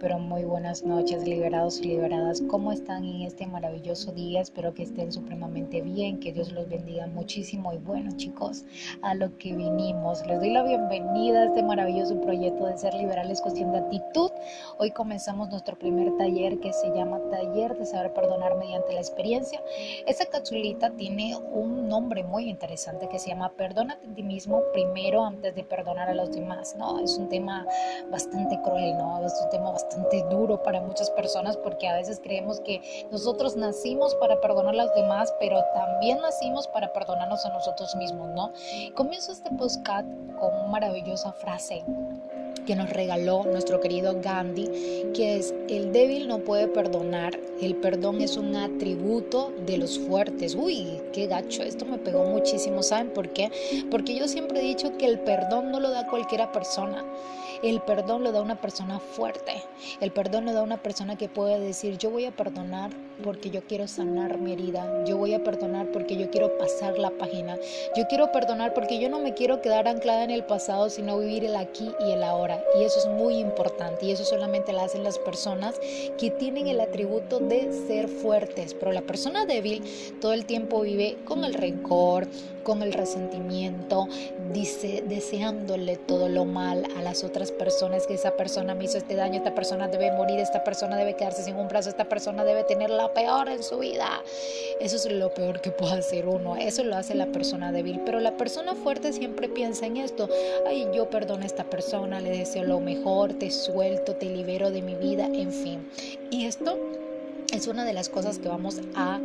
pero muy buenas noches, liberados y liberadas. ¿Cómo están en este maravilloso día? Espero que estén supremamente bien, que Dios los bendiga muchísimo. Y bueno, chicos, a lo que vinimos, les doy la bienvenida a este maravilloso proyecto de ser liberales, cuestión de actitud. Hoy comenzamos nuestro primer taller que se llama Taller de Saber Perdonar mediante la Experiencia. Esta capsulita tiene un nombre muy interesante que se llama Perdónate a ti mismo primero antes de perdonar a los demás. No, es un tema bastante cruel, ¿no? Es un tema bastante duro para muchas personas porque a veces creemos que nosotros nacimos para perdonar a los demás, pero también nacimos para perdonarnos a nosotros mismos, ¿no? Comienzo este podcast con una maravillosa frase que nos regaló nuestro querido Gandhi, que es el débil no puede perdonar, el perdón es un atributo de los fuertes. Uy, qué gacho, esto me pegó muchísimo, ¿saben por qué? Porque yo siempre he dicho que el perdón no lo da cualquiera persona. El perdón lo da una persona fuerte. El perdón lo da una persona que puede decir, yo voy a perdonar porque yo quiero sanar mi herida. Yo voy a perdonar porque yo quiero pasar la página. Yo quiero perdonar porque yo no me quiero quedar anclada en el pasado, sino vivir el aquí y el ahora. Y eso es muy importante. Y eso solamente lo hacen las personas que tienen el atributo de ser fuertes. Pero la persona débil todo el tiempo vive con el rencor, con el resentimiento, dice, deseándole todo lo mal a las otras personas, que esa persona me hizo este daño, esta persona debe morir, esta persona debe quedarse sin un brazo, esta persona debe tener la peor en su vida. Eso es lo peor que puede hacer uno, eso lo hace la persona débil, pero la persona fuerte siempre piensa en esto, ay, yo perdono a esta persona, le deseo lo mejor, te suelto, te libero de mi vida, en fin. Y esto es una de las cosas que vamos a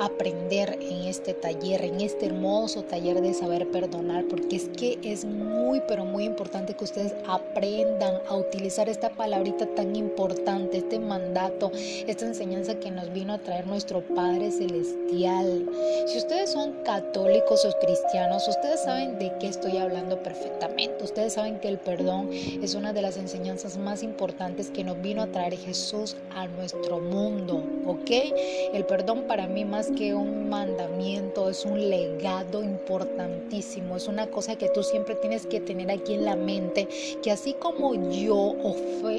aprender en este taller, en este hermoso taller de saber perdonar, porque es que es muy, pero muy importante que ustedes aprendan a utilizar esta palabrita tan importante, este mandato, esta enseñanza que nos vino a traer nuestro Padre Celestial. Si ustedes son católicos o cristianos, ustedes saben de qué estoy hablando perfectamente. Ustedes saben que el perdón es una de las enseñanzas más importantes que nos vino a traer Jesús a nuestro mundo, ¿ok? El perdón para mí más que un mandamiento, es un legado importantísimo, es una cosa que tú siempre tienes que tener aquí en la mente, que así como yo,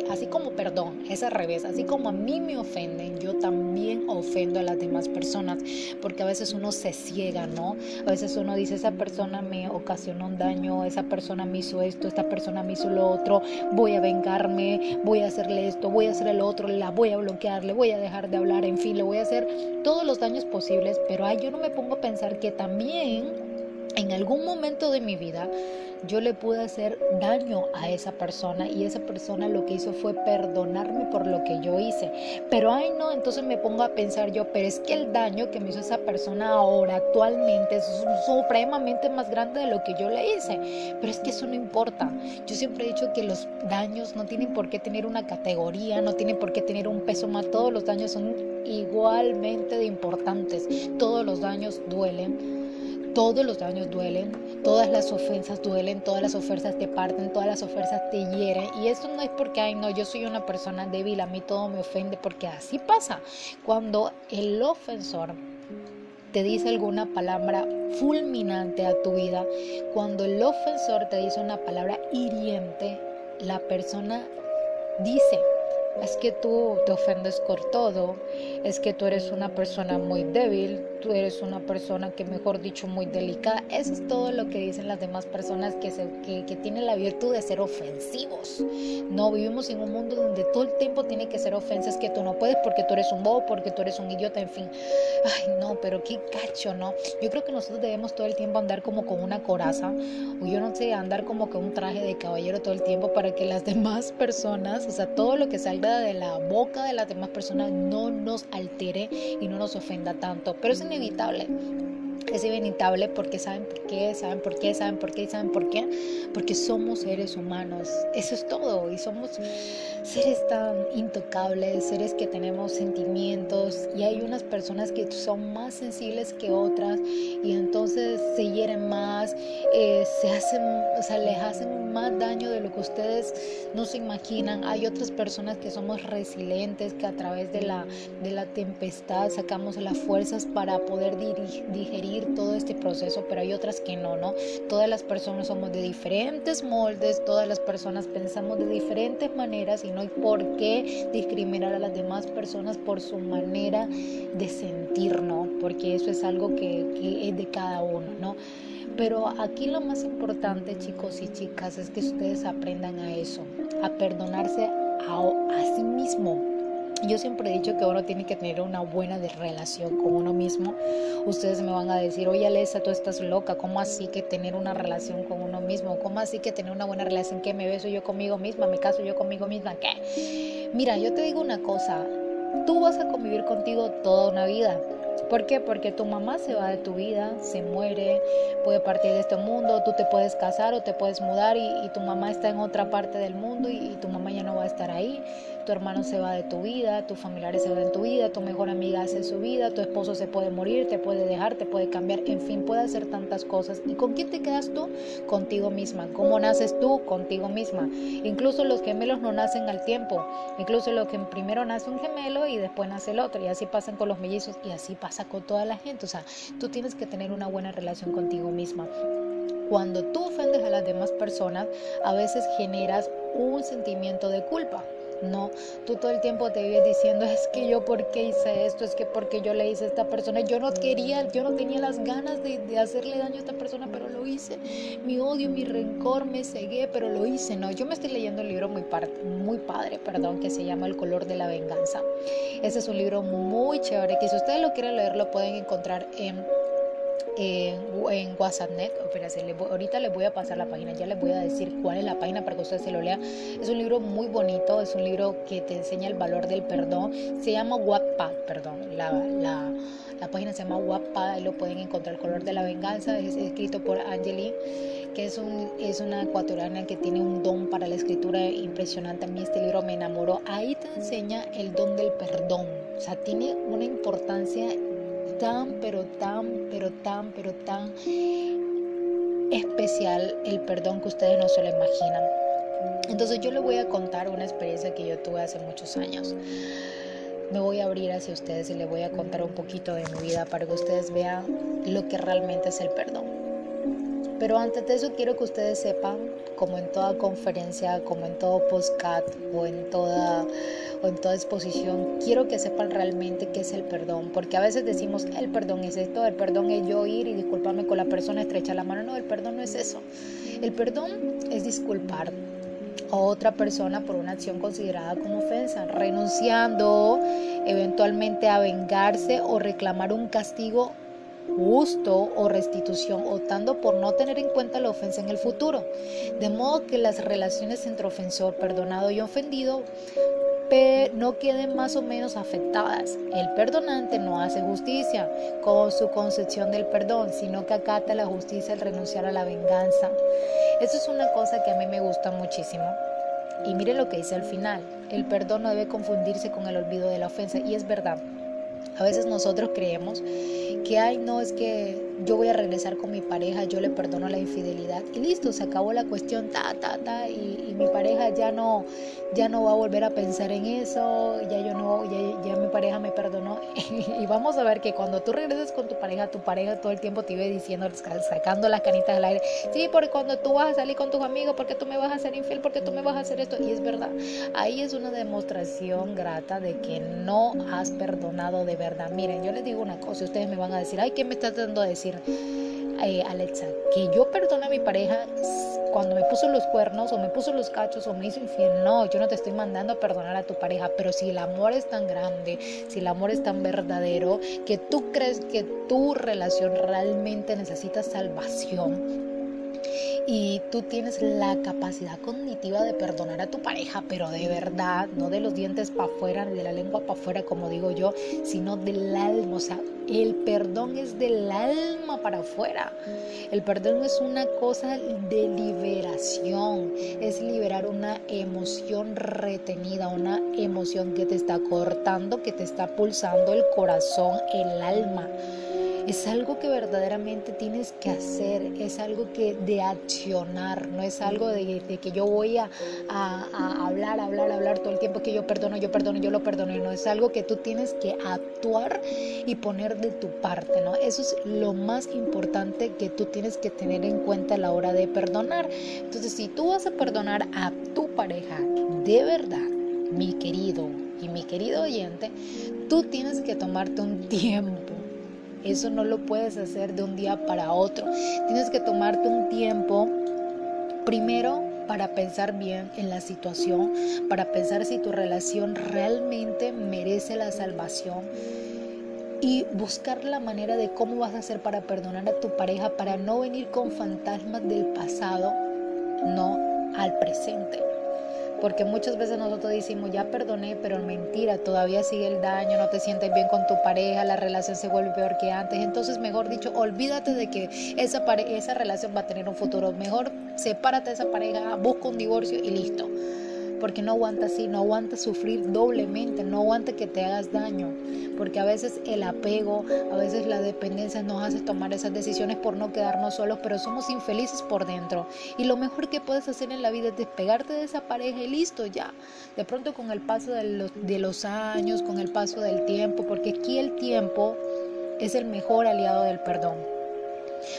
así como, perdón, es al revés, así como a mí me ofenden, yo también ofendo a las demás personas, porque a veces uno se ciega, ¿no? A veces uno dice, esa persona me ocasionó un daño, esa persona me hizo esto, esta persona me hizo lo otro, voy a vengarme, voy a hacerle esto, voy a hacer el otro, la voy a bloquear, le voy a dejar de hablar, en fin, le voy a hacer todos los daños posibles pero ay, yo no me pongo a pensar que también en algún momento de mi vida yo le pude hacer daño a esa persona y esa persona lo que hizo fue perdonarme por lo que yo hice. Pero ay no, entonces me pongo a pensar yo, pero es que el daño que me hizo esa persona ahora actualmente es supremamente más grande de lo que yo le hice. Pero es que eso no importa. Yo siempre he dicho que los daños no tienen por qué tener una categoría, no tienen por qué tener un peso más. Todos los daños son igualmente de importantes. Todos los daños duelen todos los daños duelen, todas las ofensas duelen, todas las ofensas te parten, todas las ofensas te hieren. Y esto no es porque, ay, no, yo soy una persona débil, a mí todo me ofende, porque así pasa. Cuando el ofensor te dice alguna palabra fulminante a tu vida, cuando el ofensor te dice una palabra hiriente, la persona dice, es que tú te ofendes por todo, es que tú eres una persona muy débil, tú eres una persona que mejor dicho muy delicada. Eso es todo lo que dicen las demás personas que, se, que, que tienen la virtud de ser ofensivos. No vivimos en un mundo donde todo el tiempo tiene que ser ofensas, que tú no puedes porque tú eres un bobo, porque tú eres un idiota, en fin. Ay, no, pero qué cacho, ¿no? Yo creo que nosotros debemos todo el tiempo andar como con una coraza, o yo no sé, andar como con un traje de caballero todo el tiempo para que las demás personas, o sea, todo lo que salga de la boca de las demás personas no nos altere y no nos ofenda tanto. Pero es inevitable es inevitable porque saben por qué, saben por qué, saben por qué, saben por qué, porque somos seres humanos, eso es todo, y somos seres tan intocables, seres que tenemos sentimientos, y hay unas personas que son más sensibles que otras, y entonces se hieren más, eh, se hacen, o sea, les hacen más daño de lo que ustedes no se imaginan. Hay otras personas que somos resilientes, que a través de la, de la tempestad sacamos las fuerzas para poder digerir todo este proceso, pero hay otras que no, ¿no? Todas las personas somos de diferentes moldes, todas las personas pensamos de diferentes maneras y no hay por qué discriminar a las demás personas por su manera de sentir, ¿no? Porque eso es algo que es de cada uno, ¿no? Pero aquí lo más importante, chicos y chicas, es que ustedes aprendan a eso, a perdonarse a, sí mismo. Yo siempre he dicho que uno tiene que tener una buena relación con uno mismo. Ustedes me van a decir, oye Alessa, tú estás loca, ¿cómo así que tener una relación con uno mismo? ¿Cómo así que tener una buena relación? ¿Que me beso yo conmigo misma? ¿Me caso yo conmigo misma? ¿Qué? Mira, yo te digo una cosa, tú vas a convivir contigo toda una vida. ¿Por qué? Porque tu mamá se va de tu vida, se muere, puede partir de este mundo, tú te puedes casar o te puedes mudar y, tu mamá está en otra parte del mundo y, tu mamá ya no va a estar ahí. Tu hermano se va de tu vida, tus familiares se van de tu vida, tu mejor amiga hace su vida, tu esposo se puede morir, te puede dejar, te puede cambiar, en fin, puede hacer tantas cosas. ¿Y con quién te quedas tú? Contigo misma. ¿Cómo naces tú? Contigo misma. Incluso los gemelos no nacen al tiempo. Incluso lo que primero nace un gemelo y después nace el otro. Y así pasan con los mellizos y así pasa con toda la gente. O sea, tú tienes que tener una buena relación contigo misma. Cuando tú ofendes a las demás personas, a veces generas un sentimiento de culpa. No, tú todo el tiempo te vives diciendo, es que yo por qué hice esto, es que porque yo le hice a esta persona, yo no quería, yo no tenía las ganas de, hacerle daño a esta persona, pero lo hice. Mi odio, mi rencor, me cegué, pero lo hice. No, yo me estoy leyendo un libro muy, muy padre, perdón, que se llama El color de la venganza. Ese es un libro muy chévere, que si ustedes lo quieren leer, lo pueden encontrar en en, WhatsAppnet. ahorita les voy a pasar la página, ya les voy a decir cuál es la página para que ustedes se lo lean. Es un libro muy bonito, es un libro que te enseña el valor del perdón. Se llama Wattpad, perdón. La, la, la página se llama Wattpad, ahí lo pueden encontrar. El color de la venganza es escrito por Angeli que es, un, es una ecuatoriana que tiene un don para la escritura impresionante. A mí este libro me enamoró. Ahí te enseña el don del perdón. O sea, tiene una importancia tan, pero tan, pero tan, pero tan especial el perdón que ustedes no se lo imaginan. Entonces yo les voy a contar una experiencia que yo tuve hace muchos años. Me voy a abrir hacia ustedes y les voy a contar un poquito de mi vida para que ustedes vean lo que realmente es el perdón. Pero antes de eso quiero que ustedes sepan, como en toda conferencia, como en todo postcat o en toda o en toda exposición, quiero que sepan realmente qué es el perdón, porque a veces decimos, el perdón es esto, el perdón es yo ir y disculparme con la persona, estrecha la mano, no, el perdón no es eso. El perdón es disculpar a otra persona por una acción considerada como ofensa, renunciando eventualmente a vengarse o reclamar un castigo justo o restitución, optando por no tener en cuenta la ofensa en el futuro. De modo que las relaciones entre ofensor, perdonado y ofendido no queden más o menos afectadas. El perdonante no hace justicia con su concepción del perdón, sino que acata la justicia al renunciar a la venganza. Eso es una cosa que a mí me gusta muchísimo. Y mire lo que dice al final, el perdón no debe confundirse con el olvido de la ofensa. Y es verdad, a veces nosotros creemos que, ay, no, es que yo voy a regresar con mi pareja, yo le perdono la infidelidad y listo, se acabó la cuestión, ta, ta, ta, y, mi pareja ya no, ya no va a volver a pensar en eso, ya yo no, ya, mi pareja me perdonó. y vamos a ver que cuando tú regresas con tu pareja, tu pareja todo el tiempo te iba diciendo, sacando las canitas al aire, sí, porque cuando tú vas a salir con tus amigos, porque tú me vas a hacer infiel, porque tú me vas a hacer esto, y es verdad, ahí es una demostración grata de que no has perdonado de verdad. Miren, yo les digo una cosa, ustedes me van a decir, ay, ¿qué me estás tratando de decir? Eh, Alexa, que yo perdone a mi pareja cuando me puso los cuernos o me puso los cachos o me hizo infiel. No, yo no te estoy mandando a perdonar a tu pareja, pero si el amor es tan grande, si el amor es tan verdadero, que tú crees que tu relación realmente necesita salvación, y tú tienes la capacidad cognitiva de perdonar a tu pareja, pero de verdad, no de los dientes para afuera ni de la lengua para afuera, como digo yo, sino del alma. O sea, el perdón es del alma para afuera. El perdón es una cosa de liberación, es liberar una emoción retenida, una emoción que te está cortando, que te está pulsando el corazón, el alma. Es algo que verdaderamente tienes que hacer, es algo que de accionar, no es algo de, que yo voy a, a, hablar, hablar, hablar todo el tiempo que yo perdono, yo perdono, yo lo perdono, no, es algo que tú tienes que actuar y poner de tu parte, ¿no? Eso es lo más importante que tú tienes que tener en cuenta a la hora de perdonar. Entonces, si tú vas a perdonar a tu pareja de verdad, mi querido y mi querido oyente, tú tienes que tomarte un tiempo. Eso no lo puedes hacer de un día para otro. Tienes que tomarte un tiempo primero para pensar bien en la situación, para pensar si tu relación realmente merece la salvación y buscar la manera de cómo vas a hacer para perdonar a tu pareja, para no venir con fantasmas del pasado, no al presente. Porque muchas veces nosotros decimos, ya perdoné, pero mentira, todavía sigue el daño, no te sientes bien con tu pareja, la relación se vuelve peor que antes. Entonces, mejor dicho, olvídate de que esa, esa relación va a tener un futuro. Mejor sepárate de esa pareja, busca un divorcio y listo porque no aguanta así, no aguanta sufrir doblemente, no aguanta que te hagas daño, porque a veces el apego, a veces la dependencia nos hace tomar esas decisiones por no quedarnos solos, pero somos infelices por dentro. Y lo mejor que puedes hacer en la vida es despegarte de esa pareja y listo, ya. De pronto con el paso de los, de los años, con el paso del tiempo, porque aquí el tiempo es el mejor aliado del perdón.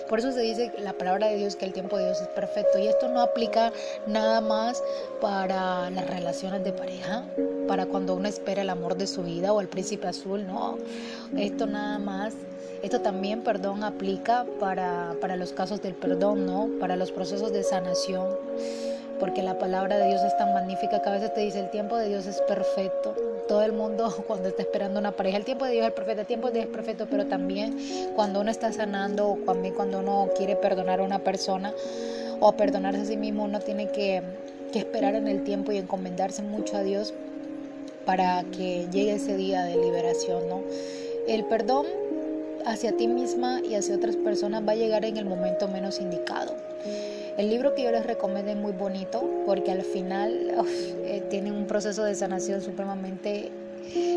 Por eso se dice la palabra de Dios que el tiempo de Dios es perfecto. Y esto no aplica nada más para las relaciones de pareja, para cuando uno espera el amor de su vida o el príncipe azul, no. Esto nada más esto también, perdón, aplica para, para, los casos del perdón, ¿no? Para los procesos de sanación. Porque la palabra de Dios es tan magnífica que a veces te dice el tiempo de Dios es perfecto todo el mundo cuando está esperando una pareja. El tiempo de Dios es perfecto, el tiempo de Dios es perfecto, pero también cuando uno está sanando o también cuando uno quiere perdonar a una persona o perdonarse a sí mismo, uno tiene que, que esperar en el tiempo y encomendarse mucho a Dios para que llegue ese día de liberación, ¿no? El perdón hacia ti misma y hacia otras personas va a llegar en el momento menos indicado. El libro que yo les recomiendo es muy bonito porque al final eh, tiene un proceso de sanación supremamente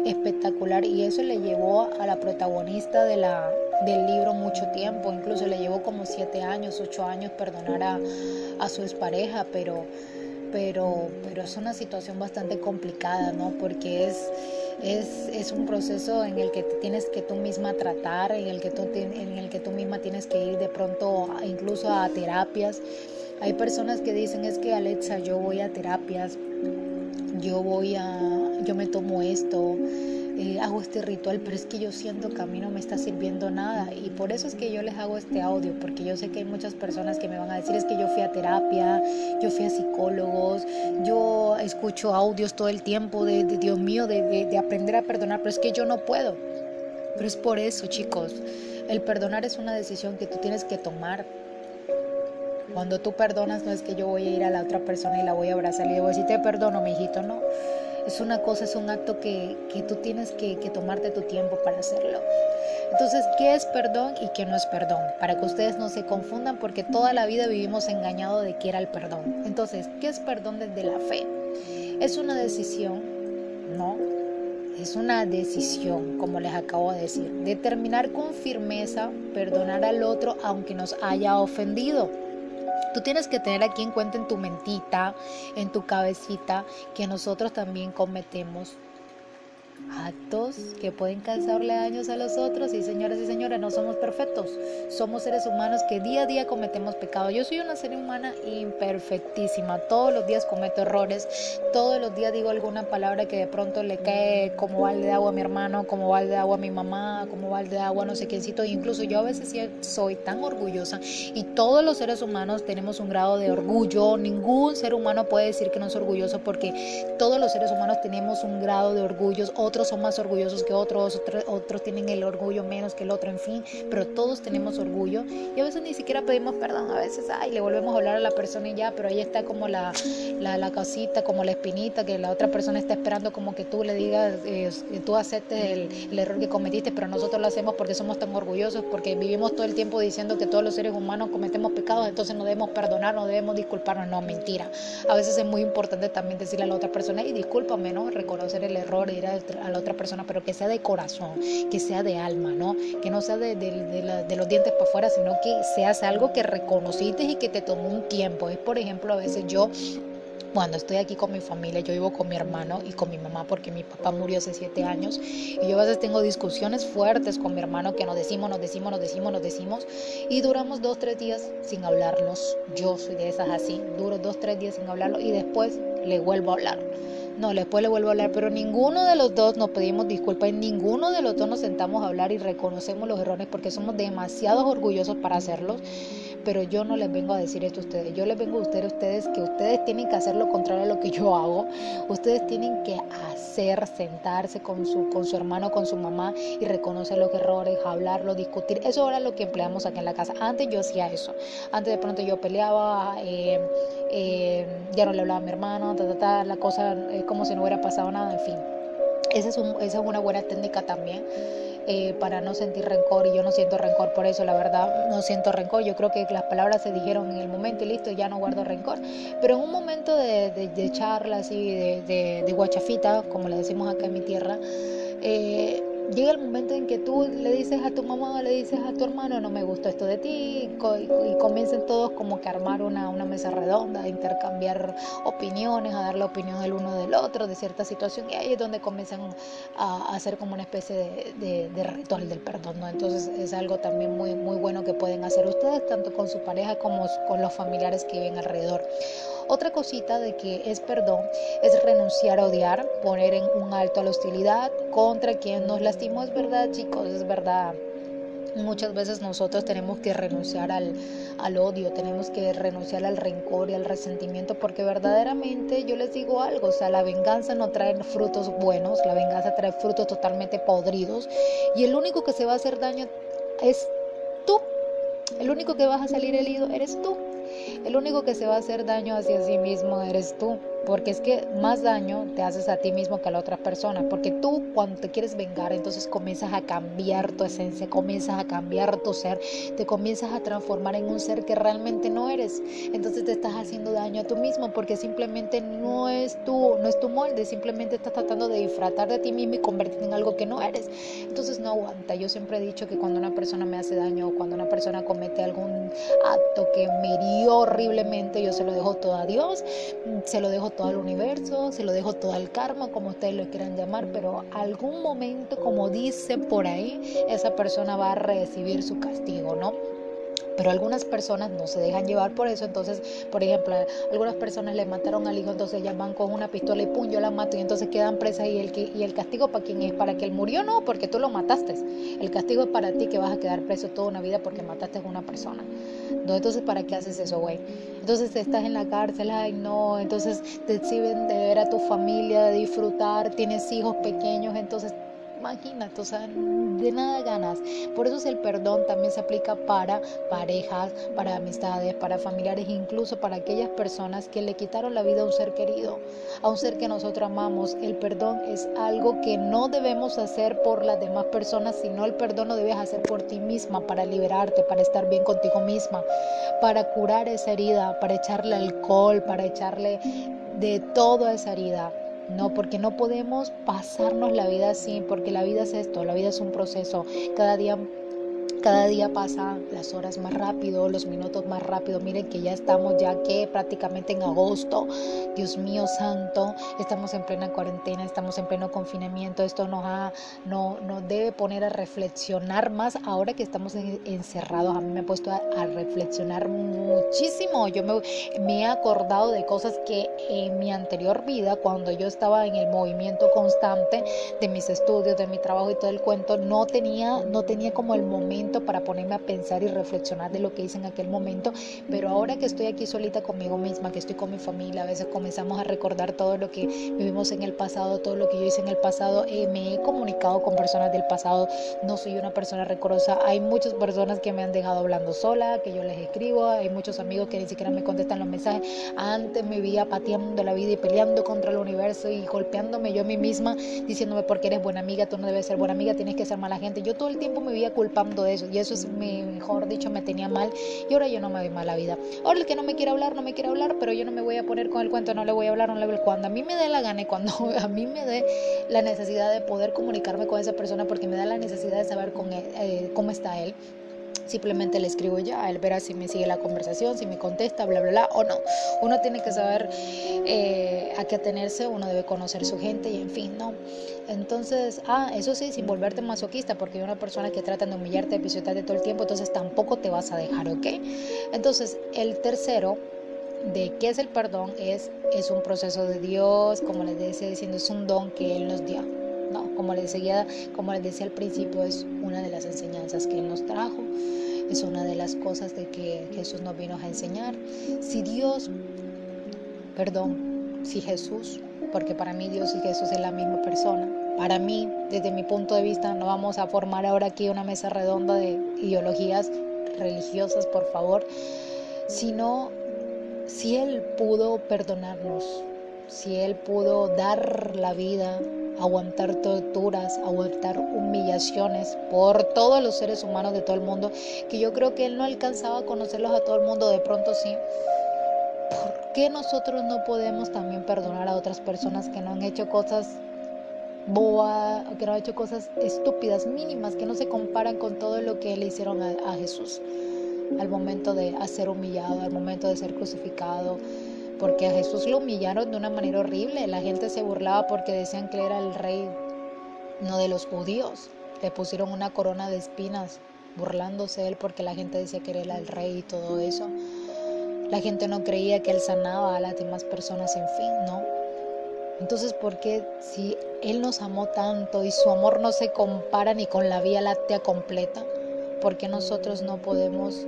espectacular y eso le llevó a la protagonista de la, del libro mucho tiempo, incluso le llevó como siete años, ocho años perdonar a, a su expareja, pero, pero, pero es una situación bastante complicada, ¿no? Porque es es, un proceso en el que tienes que tú misma tratar, en el que tú, en el que tú misma tienes que ir de pronto incluso a terapias. Hay personas que dicen es que Alexa, yo voy a terapias, yo voy a, yo me tomo esto, eh, hago este ritual, pero es que yo siento que a no me está sirviendo nada. Y por eso es que yo les hago este audio, porque yo sé que hay muchas personas que me van a decir es que yo fui a terapia, yo fui a psicólogos, yo escucho audios todo el tiempo de, Dios mío, de, de aprender a perdonar, pero es que yo no puedo. Pero es por eso, chicos. El perdonar es una decisión que tú tienes que tomar. Cuando tú perdonas, no es que yo voy a ir a la otra persona y la voy a abrazar y le voy a decir, te perdono, mi hijito, no es una cosa, es un acto que, tú tienes que, que, tomarte tu tiempo para hacerlo. Entonces, ¿qué es perdón y qué no es perdón? Para que ustedes no se confundan porque toda la vida vivimos engañados de qué era el perdón. Entonces, ¿qué es perdón desde la fe? Es una decisión, ¿no? Es una decisión, como les acabo de decir, determinar con firmeza perdonar al otro aunque nos haya ofendido. Tú tienes que tener aquí en cuenta en tu mentita, en tu cabecita, que nosotros también cometemos actos que pueden causarle daños a los otros y señores y señores, no somos perfectos. Somos seres humanos que día a día cometemos pecado. Yo soy una ser humana imperfectísima. Todos los días cometo errores. Todos los días digo alguna palabra que de pronto le cae como balde de agua a mi hermano, como balde de agua a mi mamá, como balde de agua a no sé quiéncito. incluso yo a veces soy tan orgullosa y todos los seres humanos tenemos un grado de orgullo. Ningún ser humano puede decir que no es orgulloso porque todos los seres humanos tenemos un grado de orgullo otros son más orgullosos que otros, otros, tienen el orgullo menos que el otro, en fin, pero todos tenemos orgullo y a veces ni siquiera pedimos perdón, a veces, ay, le volvemos a hablar a la persona y ya, pero ahí está como la, la, la como la espinita, que la otra persona está esperando como que tú le digas, eh, tú aceptes el, el error que cometiste, pero nosotros lo hacemos porque somos tan orgullosos, porque vivimos todo el tiempo diciendo que todos los seres humanos cometemos pecados, entonces no debemos perdonar, no debemos disculparnos, no, mentira. A veces es muy importante también decirle a la otra persona, y discúlpame, ¿no? Reconocer el error, ir a a la otra persona, pero que sea de corazón, que sea de alma, ¿no? Que no sea de, de los dientes para afuera, sino que seas algo que reconociste y que te tomó un tiempo. Es, por ejemplo, a veces yo cuando estoy aquí con mi familia, yo vivo con mi hermano y con mi mamá porque mi papá murió hace siete años y yo a veces tengo discusiones fuertes con mi hermano que nos decimos, nos decimos, nos decimos, nos decimos y duramos dos, tres días sin hablarnos. Yo soy de esas así, duro dos, tres días sin hablarlo y después le vuelvo a hablar. No, después le vuelvo a hablar, pero ninguno de los dos nos pedimos disculpas y ninguno de los dos nos sentamos a hablar y reconocemos los errores porque somos demasiado orgullosos para hacerlos pero yo no les vengo a decir esto a ustedes. Yo les vengo a ustedes, ustedes que ustedes tienen que hacer lo contrario a lo que yo hago. Ustedes tienen que hacer, sentarse con su, con su hermano, con su mamá y reconocer los errores, hablarlo, discutir. Eso era lo que empleamos aquí en la casa. Antes yo hacía eso. Antes de pronto yo peleaba, eh, eh, ya no le hablaba a mi hermano, la cosa es como si no hubiera pasado nada, en fin. Esa es, esa es una buena técnica también. Eh, para no sentir rencor y yo no siento rencor por eso, la verdad, no siento rencor. Yo creo que las palabras se dijeron en el momento y listo, ya no guardo rencor. Pero en un momento de, de, charla, así, de, de, guachafita, como le decimos acá en mi tierra, eh, llega el momento en que tú le dices a tu mamá o le dices a tu hermano, no me gusta esto de ti, y, comiencen todos como que a armar una, una, mesa redonda, a intercambiar opiniones, a dar la opinión del uno del otro de cierta situación, y ahí es donde comienzan a, hacer como una especie de, de, ritual del perdón, ¿no? Entonces es algo también muy, muy bueno que pueden hacer ustedes, tanto con su pareja como con los familiares que viven alrededor. Otra cosita de que es perdón es renunciar a odiar, poner en un alto a la hostilidad contra quien nos lastimó. Es verdad, chicos, es verdad. Muchas veces nosotros tenemos que renunciar al, al, odio, tenemos que renunciar al rencor y al resentimiento, porque verdaderamente yo les digo algo, o sea, la venganza no trae frutos buenos, la venganza trae frutos totalmente podridos, y el único que se va a hacer daño es tú, el único que vas a salir herido eres tú. El único que se va a hacer daño hacia sí mismo eres tú, porque es que más daño te haces a ti mismo que a la otra persona, porque tú cuando te quieres vengar, entonces comienzas a cambiar tu esencia, comienzas a cambiar tu ser, te comienzas a transformar en un ser que realmente no eres. Entonces te estás haciendo daño a tú mismo porque simplemente no es tu no es tu molde, simplemente estás tratando de disfratar de ti mismo y convertirte en algo que no eres. Entonces no aguanta. Yo siempre he dicho que cuando una persona me hace daño o cuando una persona comete algún acto que me hirió horriblemente, yo se lo dejo todo a Dios, se lo dejo todo al universo, se lo dejo todo al karma, como ustedes lo quieran llamar, pero algún momento, como dice por ahí, esa persona va a recibir su castigo, ¿no? Pero algunas personas no se dejan llevar por eso. Entonces, por ejemplo, algunas personas le mataron al hijo, entonces ellas van con una pistola y pum, yo la mato y entonces quedan presas. ¿Y el, el castigo para quién es? ¿Para que él murió? No, porque tú lo mataste. El castigo es para ti que vas a quedar preso toda una vida porque mataste a una persona. Entonces, ¿para qué haces eso, güey? Entonces estás en la cárcel, ay no, entonces te exhiben de ver a tu familia, de disfrutar, tienes hijos pequeños, entonces imagínate, o sea, de nada ganas. Por eso es el perdón también se aplica para parejas, para amistades, para familiares, incluso para aquellas personas que le quitaron la vida a un ser querido, a un ser que nosotros amamos. El perdón es algo que no debemos hacer por las demás personas, sino el perdón lo debes hacer por ti misma, para liberarte, para estar bien contigo misma, para curar esa herida, para echarle alcohol, para echarle de toda esa herida. No, porque no podemos pasarnos la vida así, porque la vida es esto, la vida es un proceso. Cada día cada día pasan las horas más rápido, los minutos más rápido. Miren que ya estamos ya que prácticamente en agosto. Dios mío santo, estamos en plena cuarentena, estamos en pleno confinamiento. Esto nos, ha, no, nos debe poner a reflexionar más ahora que estamos encerrados. A mí me ha puesto a, reflexionar muchísimo. Yo me, me he acordado de cosas que en mi anterior vida, cuando yo estaba en el movimiento constante de mis estudios, de mi trabajo y todo el cuento, no tenía, no tenía como el momento para ponerme a pensar y reflexionar de lo que hice en aquel momento, pero ahora que estoy aquí solita conmigo misma, que estoy con mi familia, a veces comenzamos a recordar todo lo que vivimos en el pasado, todo lo que yo hice en el pasado, eh, me he comunicado con personas del pasado, no soy una persona recorosa, hay muchas personas que me han dejado hablando sola, que yo les escribo, hay muchos amigos que ni siquiera me contestan los mensajes, antes me veía pateando la vida y peleando contra el universo y golpeándome yo a mí misma, diciéndome porque eres buena amiga, tú no debes ser buena amiga, tienes que ser mala gente, yo todo el tiempo me veía culpando de eso, Y eso es, mejor dicho, me tenía mal. Y ahora yo no me doy mala vida. Ahora el que no me quiere hablar, no me quiere hablar, pero yo no me voy a poner con el cuento, no le voy a hablar, no le voy Cuando a mí me dé la gana y cuando a mí me dé la necesidad de poder comunicarme con esa persona, porque me da la necesidad de saber con eh, cómo está él simplemente le escribo ya, él verá si me sigue la conversación, si me contesta, bla, bla, bla, o no. Uno tiene que saber eh, a qué atenerse, uno debe conocer su gente y en fin, ¿no? Entonces, ah, eso sí, sin volverte masoquista, porque hay una persona que trata de humillarte, de pisotearte todo el tiempo, entonces tampoco te vas a dejar, ¿ok? Entonces, el tercero de qué es el perdón es, es un proceso de Dios, como les decía diciendo, es un don que Él nos dio. No, como les decía, como les decía al principio, es una de las enseñanzas que Él nos trajo es una de las cosas de que Jesús nos vino a enseñar. Si Dios, perdón, si Jesús, porque para mí Dios y Jesús es la misma persona. Para mí, desde mi punto de vista, no vamos a formar ahora aquí una mesa redonda de ideologías religiosas, por favor, sino si Él pudo perdonarnos, si Él pudo dar la vida aguantar torturas, aguantar humillaciones por todos los seres humanos de todo el mundo, que yo creo que él no alcanzaba a conocerlos a todo el mundo, de pronto sí. ¿Por qué nosotros no podemos también perdonar a otras personas que no han hecho cosas boas, que no han hecho cosas estúpidas, mínimas, que no se comparan con todo lo que le hicieron a, a Jesús? Al momento de ser humillado, al momento de ser crucificado, porque a Jesús lo humillaron de una manera horrible. La gente se burlaba porque decían que era el rey, no de los judíos. Le pusieron una corona de espinas, burlándose de él porque la gente decía que era el rey y todo eso. La gente no creía que él sanaba a las demás personas, en fin, ¿no? Entonces, ¿por qué si Él nos amó tanto y su amor no se compara ni con la Vía Láctea completa, ¿por qué nosotros no podemos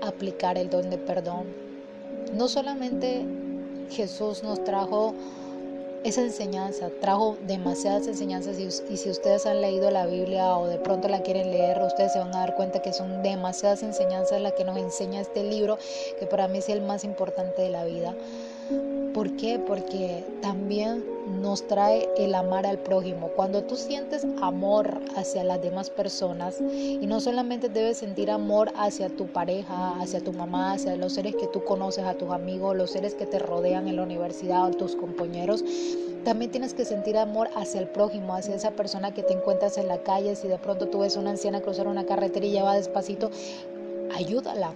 aplicar el don de perdón? No solamente Jesús nos trajo esa enseñanza, trajo demasiadas enseñanzas y, si ustedes han leído la Biblia o de pronto la quieren leer, ustedes se van a dar cuenta que son demasiadas enseñanzas las que nos enseña este libro, que para mí es el más importante de la vida. ¿Por qué? Porque también nos trae el amar al prójimo. Cuando tú sientes amor hacia las demás personas, y no solamente debes sentir amor hacia tu pareja, hacia tu mamá, hacia los seres que tú conoces, a tus amigos, los seres que te rodean en la universidad, a tus compañeros, también tienes que sentir amor hacia el prójimo, hacia esa persona que te encuentras en la calle. Si de pronto tú ves una anciana cruzar una carretera y ya va despacito, ayúdala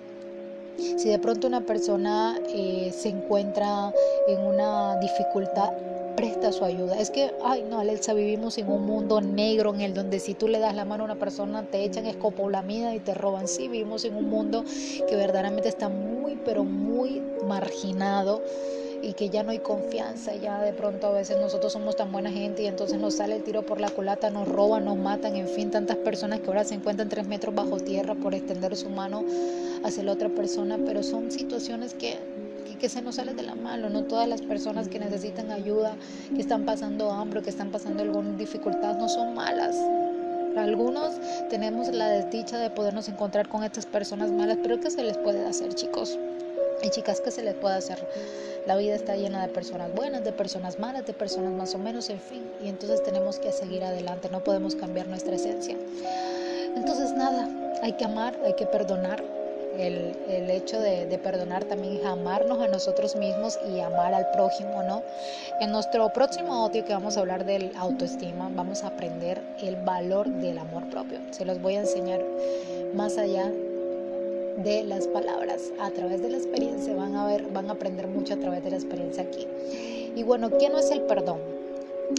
si de pronto una persona eh, se encuentra en una dificultad, presta su ayuda. Es que, ay no, Alexa, vivimos en un mundo negro en el donde si tú le das la mano a una persona te echan escopolamida y te roban. Sí, vivimos en un mundo que verdaderamente está muy, pero muy marginado y que ya no hay confianza, ya de pronto a veces nosotros somos tan buena gente y entonces nos sale el tiro por la culata, nos roban, nos matan, en fin, tantas personas que ahora se encuentran tres metros bajo tierra por extender su mano hacia la otra persona, pero son situaciones que, que, se nos salen de la mano, no todas las personas que necesitan ayuda, que están pasando hambre, que están pasando alguna dificultad, no son malas. Algunos tenemos la desdicha de podernos encontrar con estas personas malas, pero ¿qué se les puede hacer, chicos? Y chicas, ¿qué se les puede hacer? La vida está llena de personas buenas, de personas malas, de personas más o menos, en fin. Y entonces tenemos que seguir adelante, no podemos cambiar nuestra esencia. Entonces nada, hay que amar, hay que perdonar. El, el hecho de, perdonar también es amarnos a nosotros mismos y amar al prójimo, ¿no? En nuestro próximo audio que vamos a hablar del autoestima, vamos a aprender el valor del amor propio. Se los voy a enseñar más allá de las palabras, a través de la experiencia, van a ver, van a aprender mucho a través de la experiencia aquí. Y bueno, ¿qué no es el perdón?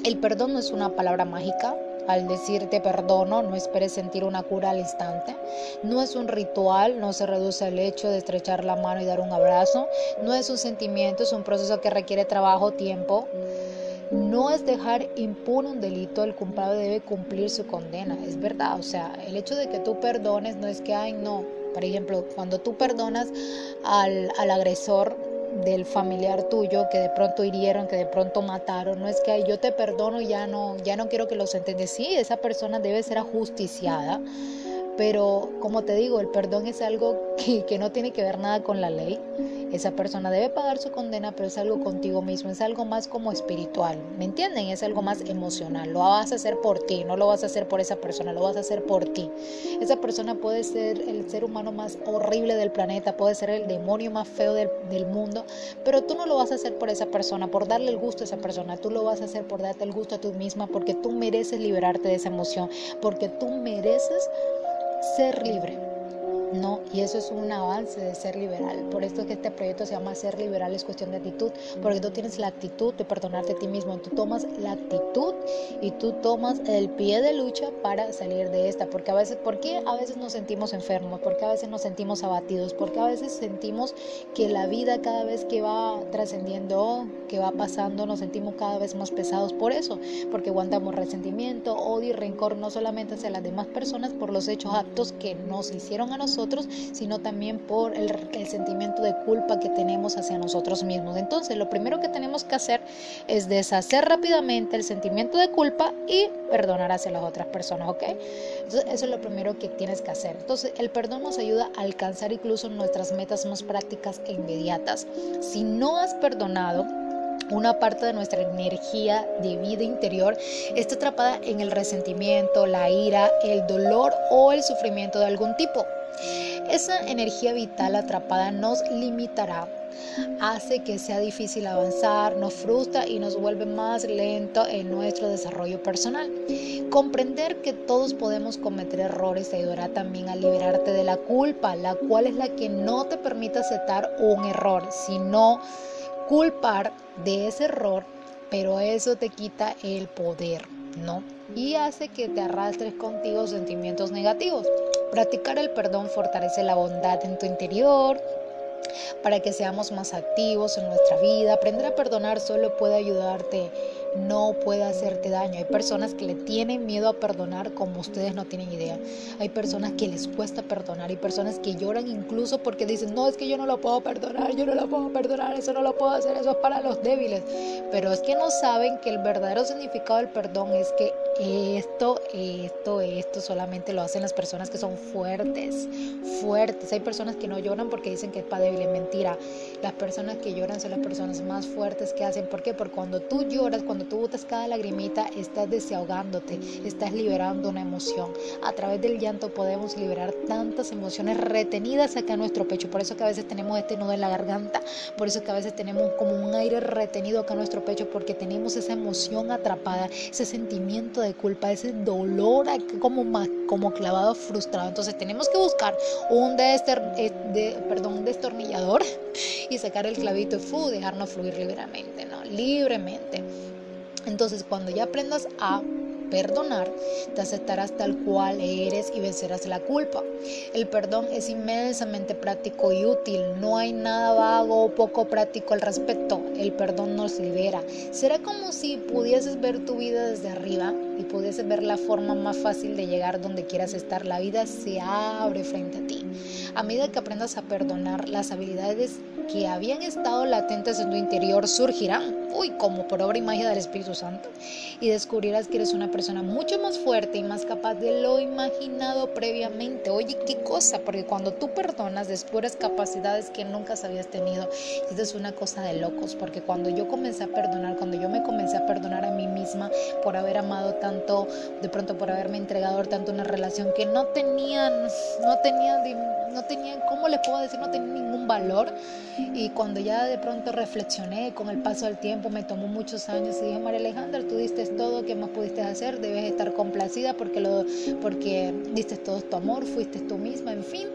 El perdón no es una palabra mágica. Al decirte perdono, no esperes sentir una cura al instante. No es un ritual, no se reduce al hecho de estrechar la mano y dar un abrazo. No es un sentimiento, es un proceso que requiere trabajo, tiempo. No es dejar impune un delito, el culpable debe cumplir su condena, es verdad. O sea, el hecho de que tú perdones no es que, ay, no, por ejemplo, cuando tú perdonas al, agresor del familiar tuyo que de pronto hirieron, que de pronto mataron, no es que yo te perdono y ya no, ya no quiero que los entiendas. Sí, esa persona debe ser ajusticiada, Pero como te digo, el perdón es algo que, no tiene que ver nada con la ley. Esa persona debe pagar su condena, pero es algo contigo mismo, es algo más como espiritual, ¿me entienden? Es algo más emocional. Lo vas a hacer por ti, no lo vas a hacer por esa persona, lo vas a hacer por ti. Esa persona puede ser el ser humano más horrible del planeta, puede ser el demonio más feo del, del mundo, pero tú no lo vas a hacer por esa persona, por darle el gusto a esa persona, tú lo vas a hacer por darte el gusto a tú misma, porque tú mereces liberarte de esa emoción, porque tú mereces ser libre. No, y eso es un avance de ser liberal. Por esto es que este proyecto se llama Ser liberal, es cuestión de actitud, porque tú tienes la actitud de perdonarte a ti mismo, tú tomas la actitud y tú tomas el pie de lucha para salir de esta, porque a veces, ¿por qué a veces nos sentimos enfermos? ¿Por qué a veces nos sentimos abatidos? Porque a veces sentimos que la vida cada vez que va trascendiendo, que va pasando, nos sentimos cada vez más pesados por eso, porque aguantamos resentimiento, odio y rencor no solamente hacia las demás personas por los hechos actos que nos hicieron a nosotros, sino también por el, el sentimiento de culpa que tenemos hacia nosotros mismos. Entonces, lo primero que tenemos que hacer es deshacer rápidamente el sentimiento de culpa y perdonar hacia las otras personas, ¿ok? Entonces, eso es lo primero que tienes que hacer. Entonces, el perdón nos ayuda a alcanzar incluso nuestras metas más prácticas e inmediatas. Si no has perdonado, una parte de nuestra energía de vida interior está atrapada en el resentimiento, la ira, el dolor o el sufrimiento de algún tipo. Esa energía vital atrapada nos limitará, hace que sea difícil avanzar, nos frustra y nos vuelve más lento en nuestro desarrollo personal. Comprender que todos podemos cometer errores te ayudará también a liberarte de la culpa, la cual es la que no te permite aceptar un error, sino culpar de ese error, pero eso te quita el poder, ¿no? Y hace que te arrastres contigo sentimientos negativos. Practicar el perdón fortalece la bondad en tu interior, para que seamos más activos en nuestra vida. Aprender a perdonar solo puede ayudarte no puede hacerte daño. Hay personas que le tienen miedo a perdonar como ustedes no tienen idea. Hay personas que les cuesta perdonar. Hay personas que lloran incluso porque dicen, no, es que yo no lo puedo perdonar, yo no lo puedo perdonar, eso no lo puedo hacer, eso es para los débiles. Pero es que no saben que el verdadero significado del perdón es que esto, esto, esto solamente lo hacen las personas que son fuertes, fuertes. Hay personas que no lloran porque dicen que es para débiles. Mentira. Las personas que lloran son las personas más fuertes que hacen. ¿Por qué? Porque cuando tú lloras, cuando tú botas cada lagrimita, estás desahogándote, estás liberando una emoción. A través del llanto podemos liberar tantas emociones retenidas acá en nuestro pecho. Por eso que a veces tenemos este nudo en la garganta, por eso que a veces tenemos como un aire retenido acá en nuestro pecho, porque tenemos esa emoción atrapada, ese sentimiento de culpa, ese dolor como, como clavado, frustrado. Entonces tenemos que buscar un, eh, de, perdón, un destornillador y sacar el clavito y dejarnos fluir libremente, ¿no? Libremente. Entonces, cuando ya aprendas a perdonar, te aceptarás tal cual eres y vencerás la culpa. El perdón es inmensamente práctico y útil. No hay nada vago o poco práctico al respecto. El perdón nos libera. Será como si pudieses ver tu vida desde arriba y pudieses ver la forma más fácil de llegar donde quieras estar. La vida se abre frente a ti. A medida que aprendas a perdonar, las habilidades que habían estado latentes en tu interior surgirán, uy, como por obra y magia del Espíritu Santo, y descubrirás que eres una persona mucho más fuerte y más capaz de lo imaginado previamente. Oye, qué cosa, porque cuando tú perdonas, descubres capacidades que nunca habías tenido. Y esto es una cosa de locos, porque cuando yo comencé a perdonar, cuando yo me comencé a perdonar a mí misma por haber amado tanto, de pronto por haberme entregado tanto una relación que no tenían, no tenían, no tenían, ¿cómo le puedo decir? No tenía ningún valor y cuando ya de pronto reflexioné con el paso del tiempo, me tomó muchos años y dije, María Alejandra, tú diste todo, ¿qué más pudiste hacer? Debes estar complacida porque, lo, porque diste todo tu amor, fuiste tú misma, en fin.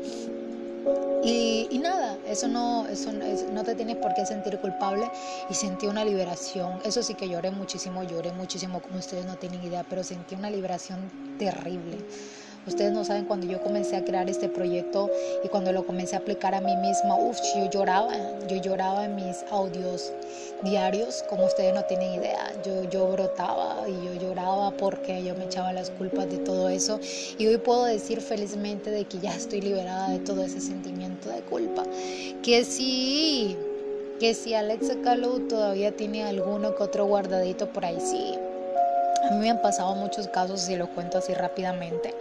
Y, nada, eso no, eso no te tienes por qué sentir culpable y sentí una liberación. Eso sí que lloré muchísimo, lloré muchísimo, como ustedes no tienen idea, pero sentí una liberación terrible. Ustedes no saben cuando yo comencé a crear este proyecto y cuando lo comencé a aplicar a mí misma, uff, yo lloraba, yo lloraba en mis audios diarios, como ustedes no tienen idea. Yo, yo brotaba y yo lloraba porque yo me echaba las culpas de todo eso. Y hoy puedo decir felizmente de que ya estoy liberada de todo ese sentimiento de culpa. Que sí, que si Alexa Calou todavía tiene alguno que otro guardadito por ahí, sí. A mí me han pasado muchos casos, y lo cuento así rápidamente,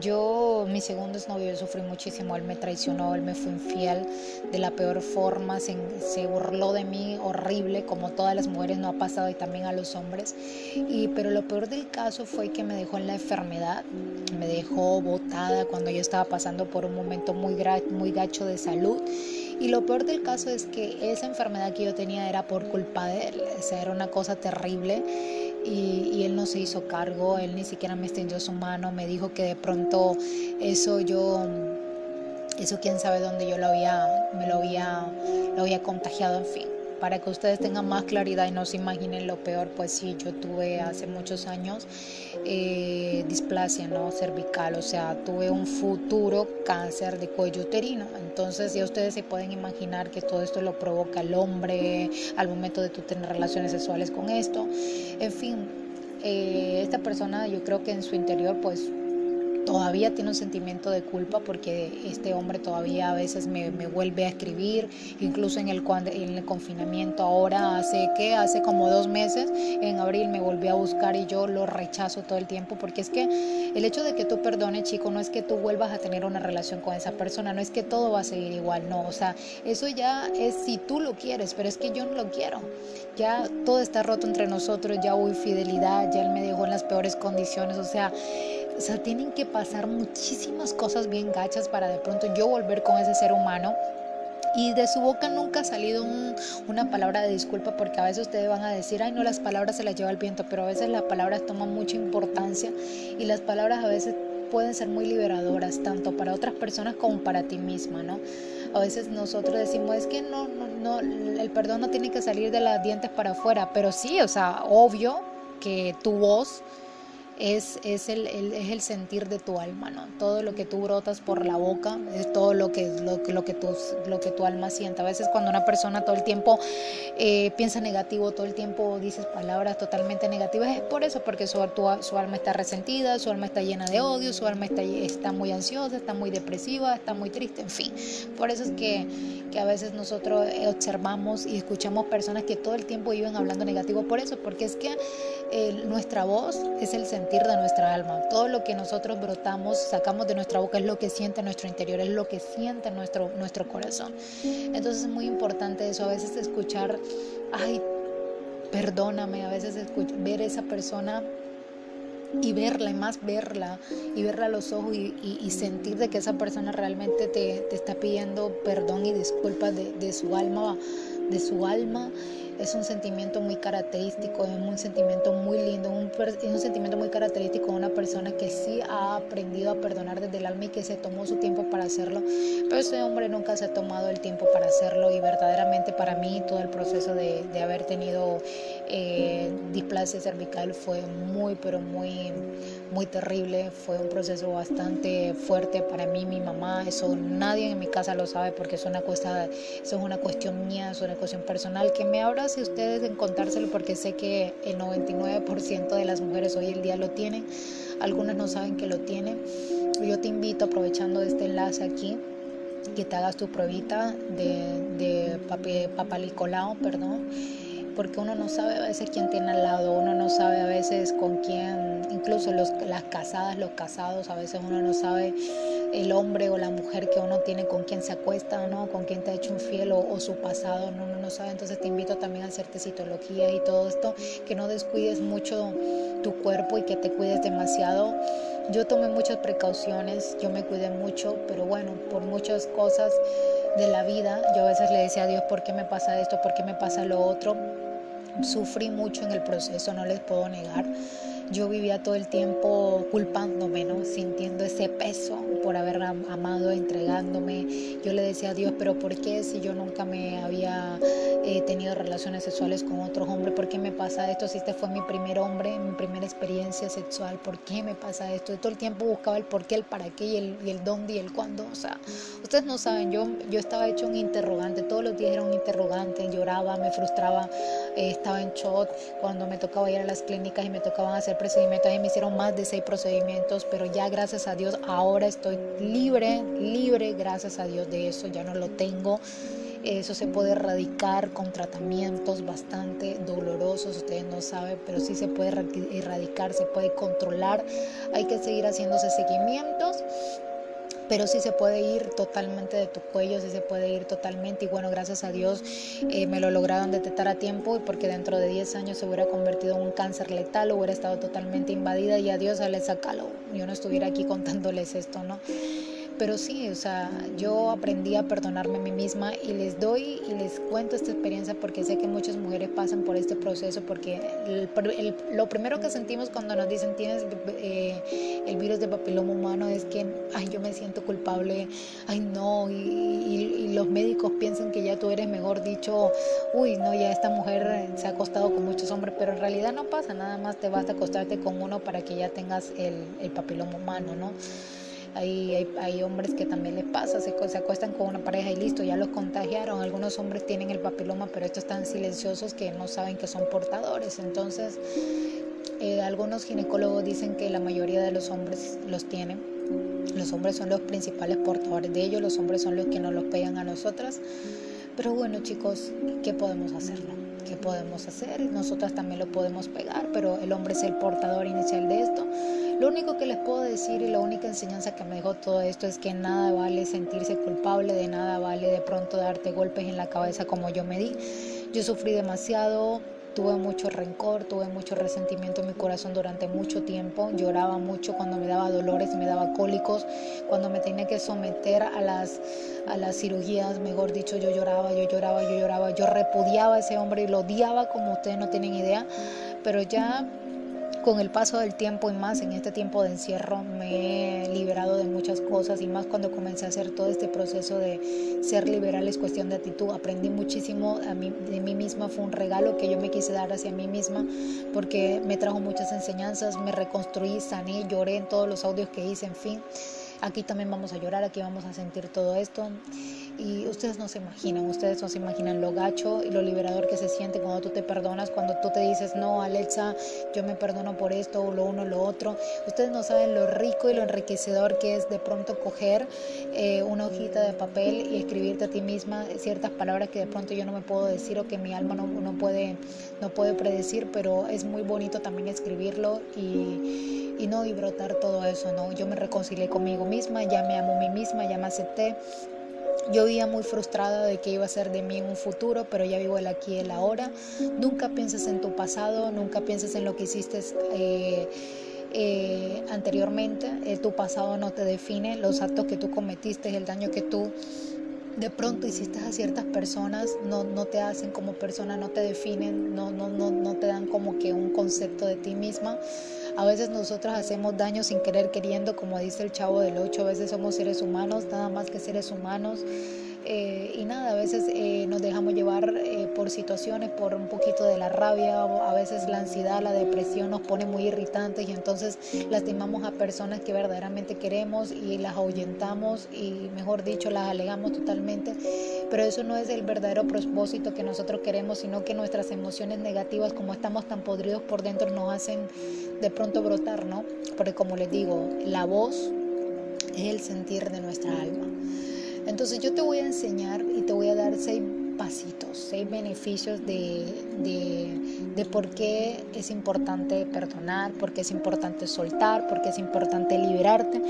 Yo, mi segundo exnovio, sufrí muchísimo. Él me traicionó, él me fue infiel de la peor forma, se, se, burló de mí horrible, como todas las mujeres no ha pasado y también a los hombres. Y, pero lo peor del caso fue que me dejó en la enfermedad, me dejó botada cuando yo estaba pasando por un momento muy, muy gacho de salud. Y lo peor del caso es que esa enfermedad que yo tenía era por culpa de él, o sea, era una cosa terrible y, él no se hizo cargo, él ni siquiera me extendió su mano, me dijo que de pronto eso yo, eso quién sabe dónde yo lo había, me lo había, lo había contagiado, en fin para que ustedes tengan más claridad y no se imaginen lo peor, pues sí, yo tuve hace muchos años eh, displasia ¿no? cervical, o sea, tuve un futuro cáncer de cuello uterino. Entonces ya ustedes se pueden imaginar que todo esto lo provoca el hombre al momento de tú tener relaciones sexuales con esto. En fin, eh, esta persona yo creo que en su interior pues todavía tiene un sentimiento de culpa porque este hombre todavía a veces me, vuelve a escribir, incluso en el, en el confinamiento ahora, hace que, hace como dos meses, en abril me volvió a buscar y yo lo rechazo todo el tiempo porque es que el hecho de que tú perdones, chico, no es que tú vuelvas a tener una relación con esa persona, no es que todo va a seguir igual, no, o sea, eso ya es si tú lo quieres, pero es que yo no lo quiero, ya todo está roto entre nosotros, ya hubo infidelidad, ya él me dejó en las peores condiciones, o sea, o sea, tienen que pasar muchísimas cosas bien gachas para de pronto yo volver con ese ser humano y de su boca nunca ha salido una palabra de disculpa porque a veces ustedes van a decir, ay no, las palabras se las lleva el viento, pero a veces las palabras toman mucha importancia y las palabras a veces pueden ser muy liberadoras, tanto para otras personas como para ti misma, ¿no? A veces nosotros decimos, es que no, no, no, el perdón no tiene que salir de las dientes para afuera, pero sí, o sea, obvio que tu voz es, es, el, es el sentir de tu alma, ¿no? Todo lo que tú brotas por la boca es todo lo que, lo, lo que, tu, lo que tu alma siente. A veces cuando una persona todo el tiempo eh, piensa negativo, todo el tiempo dices palabras totalmente negativas, es por eso, porque su, su alma está resentida, su alma está llena de odio, su alma está, está muy ansiosa, está muy depresiva, está muy triste, en fin. Por eso es que, que a veces nosotros observamos y escuchamos personas que todo el tiempo viven hablando negativo por eso, porque es que eh, nuestra voz es el sentido de nuestra alma. Todo lo que nosotros brotamos, sacamos de nuestra boca es lo que siente nuestro interior, es lo que siente nuestro, nuestro corazón. Entonces es muy importante eso, a veces escuchar, ay, perdóname, a veces escuchar, ver esa persona y verla y más verla y verla a los ojos y, sentir de que esa persona realmente te, te está pidiendo perdón y disculpas de, de, su alma de su alma es un sentimiento muy característico, es un sentimiento muy lindo, un, es un sentimiento muy característico de una persona que sí ha aprendido a perdonar desde el alma y que se tomó su tiempo para hacerlo, pero ese hombre nunca se ha tomado el tiempo para hacerlo y verdaderamente para mí todo el proceso de, de haber tenido eh, displasia cervical fue muy, pero muy, muy terrible, fue un proceso bastante fuerte para mí, mi mamá, eso nadie en mi casa lo sabe porque es una, cosa, eso es una cuestión mía, es una cuestión personal que me abra si ustedes en contárselo porque sé que el 99% de las mujeres hoy en día lo tienen, algunas no saben que lo tienen. Yo te invito aprovechando este enlace aquí que te hagas tu pruebita de, de papalicolao, perdón porque uno no sabe a veces quién tiene al lado, uno no sabe a veces con quién, incluso los, las casadas, los casados, a veces uno no sabe el hombre o la mujer que uno tiene con quién se acuesta o no, con quién te ha hecho un fiel o, su pasado, uno no sabe, entonces te invito también a hacerte citología y todo esto, que no descuides mucho tu cuerpo y que te cuides demasiado. Yo tomé muchas precauciones, yo me cuidé mucho, pero bueno, por muchas cosas de la vida, yo a veces le decía a Dios, ¿por qué me pasa esto? ¿Por qué me pasa lo otro? Sufrí mucho en el proceso, no les puedo negar. Yo vivía todo el tiempo culpándome, ¿no? sintiendo ese peso por haber amado, entregándome. Yo le decía a Dios, pero ¿por qué si yo nunca me había eh, tenido relaciones sexuales con otros hombres? ¿Por qué me pasa esto si este fue mi primer hombre, mi primera experiencia sexual? ¿Por qué me pasa esto? todo el tiempo buscaba el por qué, el para qué y el, y el dónde y el cuándo. O sea, ustedes no saben, yo, yo estaba hecho un interrogante, todos los días era un interrogante, lloraba, me frustraba, eh, estaba en shock cuando me tocaba ir a las clínicas y me tocaban hacer procedimientos me hicieron más de seis procedimientos, pero ya gracias a Dios ahora estoy libre, libre, gracias a Dios de eso, ya no lo tengo. Eso se puede erradicar con tratamientos bastante dolorosos, ustedes no saben, pero sí se puede erradicar, se puede controlar. Hay que seguir haciéndose seguimientos pero sí se puede ir totalmente de tu cuello, sí se puede ir totalmente y bueno, gracias a Dios eh, me lo lograron detectar a tiempo y porque dentro de 10 años se hubiera convertido en un cáncer letal, hubiera estado totalmente invadida y a Dios a le sacalo, yo no estuviera aquí contándoles esto, ¿no? Pero sí, o sea, yo aprendí a perdonarme a mí misma y les doy y les cuento esta experiencia porque sé que muchas mujeres pasan por este proceso porque lo primero que sentimos cuando nos dicen tienes eh, el virus de papiloma humano es que, ay, yo me siento culpable, ay, no, y, los médicos piensan que ya tú eres, mejor dicho, uy, no, ya esta mujer se ha acostado con muchos hombres, pero en realidad no pasa, nada más te vas a acostarte con uno para que ya tengas el, el papiloma humano, ¿no? Hay, hay, hombres que también les pasa, se, se, acuestan con una pareja y listo, ya los contagiaron. Algunos hombres tienen el papiloma, pero estos están silenciosos que no saben que son portadores. Entonces, eh, algunos ginecólogos dicen que la mayoría de los hombres los tienen. Los hombres son los principales portadores de ellos, los hombres son los que nos los pegan a nosotras. Pero bueno, chicos, ¿qué podemos hacer? ¿Qué podemos hacer? Nosotras también lo podemos pegar, pero el hombre es el portador inicial de esto. Lo único que les puedo decir y la única enseñanza que me dejó todo esto es que nada vale sentirse culpable, de nada vale de pronto darte golpes en la cabeza como yo me di. Yo sufrí demasiado, tuve mucho rencor, tuve mucho resentimiento en mi corazón durante mucho tiempo, lloraba mucho cuando me daba dolores, me daba cólicos, cuando me tenía que someter a las, a las cirugías, mejor dicho, yo lloraba, yo lloraba, yo lloraba, yo repudiaba a ese hombre y lo odiaba como ustedes no tienen idea, pero ya con el paso del tiempo y más en este tiempo de encierro me he liberado de muchas cosas y más cuando comencé a hacer todo este proceso de ser liberal es cuestión de actitud. Aprendí muchísimo a mí, de mí misma, fue un regalo que yo me quise dar hacia mí misma porque me trajo muchas enseñanzas, me reconstruí, sané, lloré en todos los audios que hice, en fin. Aquí también vamos a llorar, aquí vamos a sentir todo esto. Y ustedes no se imaginan, ustedes no se imaginan lo gacho y lo liberador que se siente cuando tú te perdonas, cuando tú te dices, no, Alexa, yo me perdono por esto o lo uno lo otro. Ustedes no saben lo rico y lo enriquecedor que es de pronto coger eh, una hojita de papel y escribirte a ti misma ciertas palabras que de pronto yo no me puedo decir o que mi alma no, no puede, no puede predecir, pero es muy bonito también escribirlo y, y no y brotar todo eso, ¿no? Yo me reconcilié conmigo misma, ya me amo a mí misma, ya me acepté yo vivía muy frustrada de que iba a ser de mí en un futuro, pero ya vivo el aquí y el ahora. Nunca pienses en tu pasado, nunca pienses en lo que hiciste eh, eh, anteriormente. Eh, tu pasado no te define, los actos que tú cometiste, el daño que tú de pronto hiciste a ciertas personas, no, no te hacen como persona, no te definen, no, no, no, no te dan como que un concepto de ti misma. A veces nosotros hacemos daño sin querer queriendo, como dice el chavo del 8, a veces somos seres humanos, nada más que seres humanos. Eh, y nada, a veces eh, nos dejamos llevar eh, por situaciones, por un poquito de la rabia, a veces la ansiedad, la depresión nos pone muy irritantes y entonces lastimamos a personas que verdaderamente queremos y las ahuyentamos y mejor dicho las alegamos totalmente. Pero eso no es el verdadero propósito que nosotros queremos, sino que nuestras emociones negativas, como estamos tan podridos por dentro, nos hacen de pronto brotar, ¿no? Porque como les digo, la voz es el sentir de nuestra alma. Entonces yo te voy a enseñar y te voy a dar seis pasitos, seis beneficios de, de, por qué es importante perdonar, por qué es importante soltar, por qué es importante liberarte.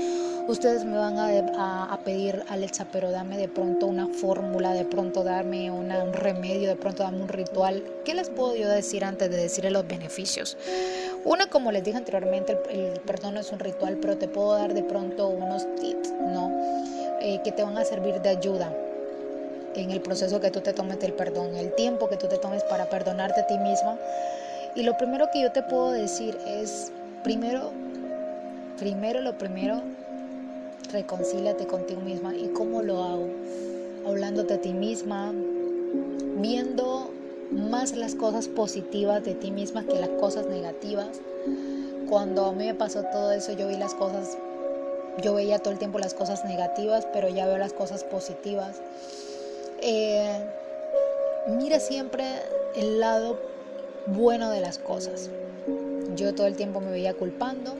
Ustedes me van a, a, pedir, Alexa, pero dame de pronto una fórmula, de pronto dame un remedio, de pronto dame un ritual. ¿Qué les puedo yo decir antes de decirles los beneficios? Una, como les dije anteriormente, el, el perdón es un ritual, pero te puedo dar de pronto unos tips, ¿no? Eh, que te van a servir de ayuda en el proceso que tú te tomes del perdón, el tiempo que tú te tomes para perdonarte a ti misma. Y lo primero que yo te puedo decir es, primero, primero lo primero, reconcíliate contigo misma. ¿Y cómo lo hago? Hablándote a ti misma, viendo más las cosas positivas de ti misma que las cosas negativas. Cuando a mí me pasó todo eso, yo vi las cosas yo veía todo el tiempo las cosas negativas, pero ya veo las cosas positivas. Eh, mira siempre el lado bueno de las cosas. Yo todo el tiempo me veía culpando,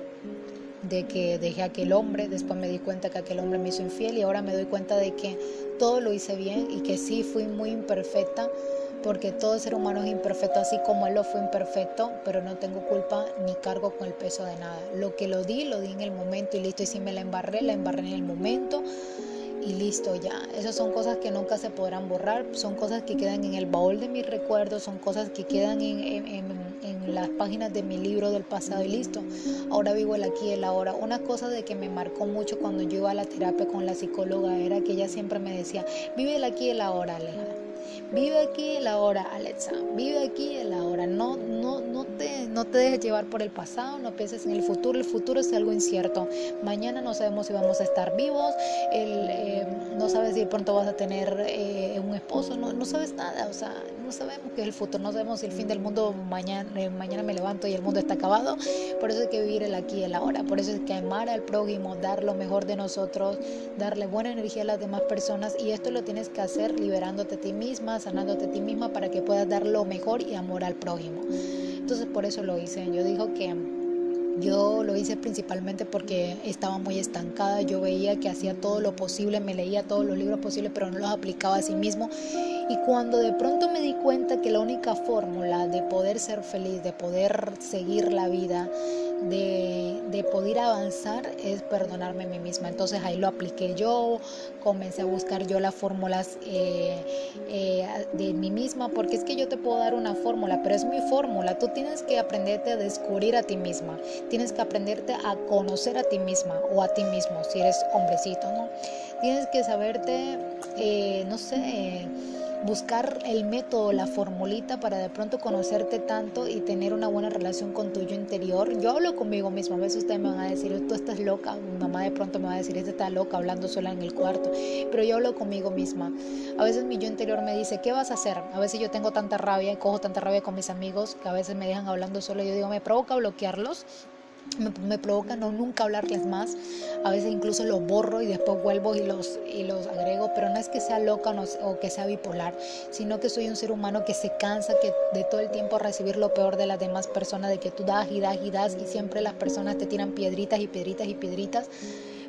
de que dejé a aquel hombre, después me di cuenta que aquel hombre me hizo infiel y ahora me doy cuenta de que todo lo hice bien y que sí fui muy imperfecta, porque todo ser humano es imperfecto, así como él lo fue imperfecto, pero no tengo culpa ni cargo con el peso de nada. Lo que lo di, lo di en el momento y listo, y si me la embarré, la embarré en el momento y listo ya. Esas son cosas que nunca se podrán borrar, son cosas que quedan en el baúl de mis recuerdos, son cosas que quedan en, las páginas de mi libro del pasado y listo. Ahora vivo el aquí y el ahora. Una cosa de que me marcó mucho cuando yo iba a la terapia con la psicóloga era que ella siempre me decía, vive el aquí y el ahora, Alejandra Vive aquí el ahora, Alexa. Vive aquí el ahora. No, no, te, dejes llevar por el pasado, no pienses en el futuro. El futuro es algo incierto. Mañana no sabemos si vamos a estar vivos. El, eh, no sabes si pronto vas a tener eh, un esposo. No, no sabes nada. O sea, no sabemos qué es el futuro. No sabemos si el fin del mundo mañana, eh, mañana me levanto y el mundo está acabado. Por eso hay que vivir el aquí y el ahora. Por eso hay que amar al prójimo, dar lo mejor de nosotros, darle buena energía a las demás personas. Y esto lo tienes que hacer liberándote a ti misma sanándote a ti misma para que puedas dar lo mejor y amor al prójimo. Entonces por eso lo hice. Yo digo que yo lo hice principalmente porque estaba muy estancada, yo veía que hacía todo lo posible, me leía todos los libros posibles, pero no los aplicaba a sí mismo. Y cuando de pronto me di cuenta que la única fórmula de poder ser feliz, de poder seguir la vida, de, de, poder avanzar es perdonarme a mí misma. Entonces ahí lo apliqué yo, comencé a buscar yo las fórmulas eh, eh, de mí misma, porque es que yo te puedo dar una fórmula, pero es mi fórmula. Tú tienes que aprenderte a descubrir a ti misma, tienes que aprenderte a conocer a ti misma o a ti mismo, si eres hombrecito, ¿no? Tienes que saberte, eh, no sé buscar el método, la formulita para de pronto conocerte tanto y tener una buena relación con tu yo interior. Yo hablo conmigo misma, a veces ustedes me van a decir, tú estás loca, mi mamá de pronto me va a decir, esta está loca hablando sola en el cuarto, pero yo hablo conmigo misma. A veces mi yo interior me dice, ¿qué vas a hacer? A veces yo tengo tanta rabia cojo tanta rabia con mis amigos que a veces me dejan hablando solo y yo digo, me provoca bloquearlos me, provoca no nunca hablarles más. A veces incluso los borro y después vuelvo y los, y los agrego, pero no es que sea loca o que sea bipolar, sino que soy un ser humano que se cansa que de todo el tiempo recibir lo peor de las demás personas, de que tú das y das y das y siempre las personas te tiran piedritas y piedritas y piedritas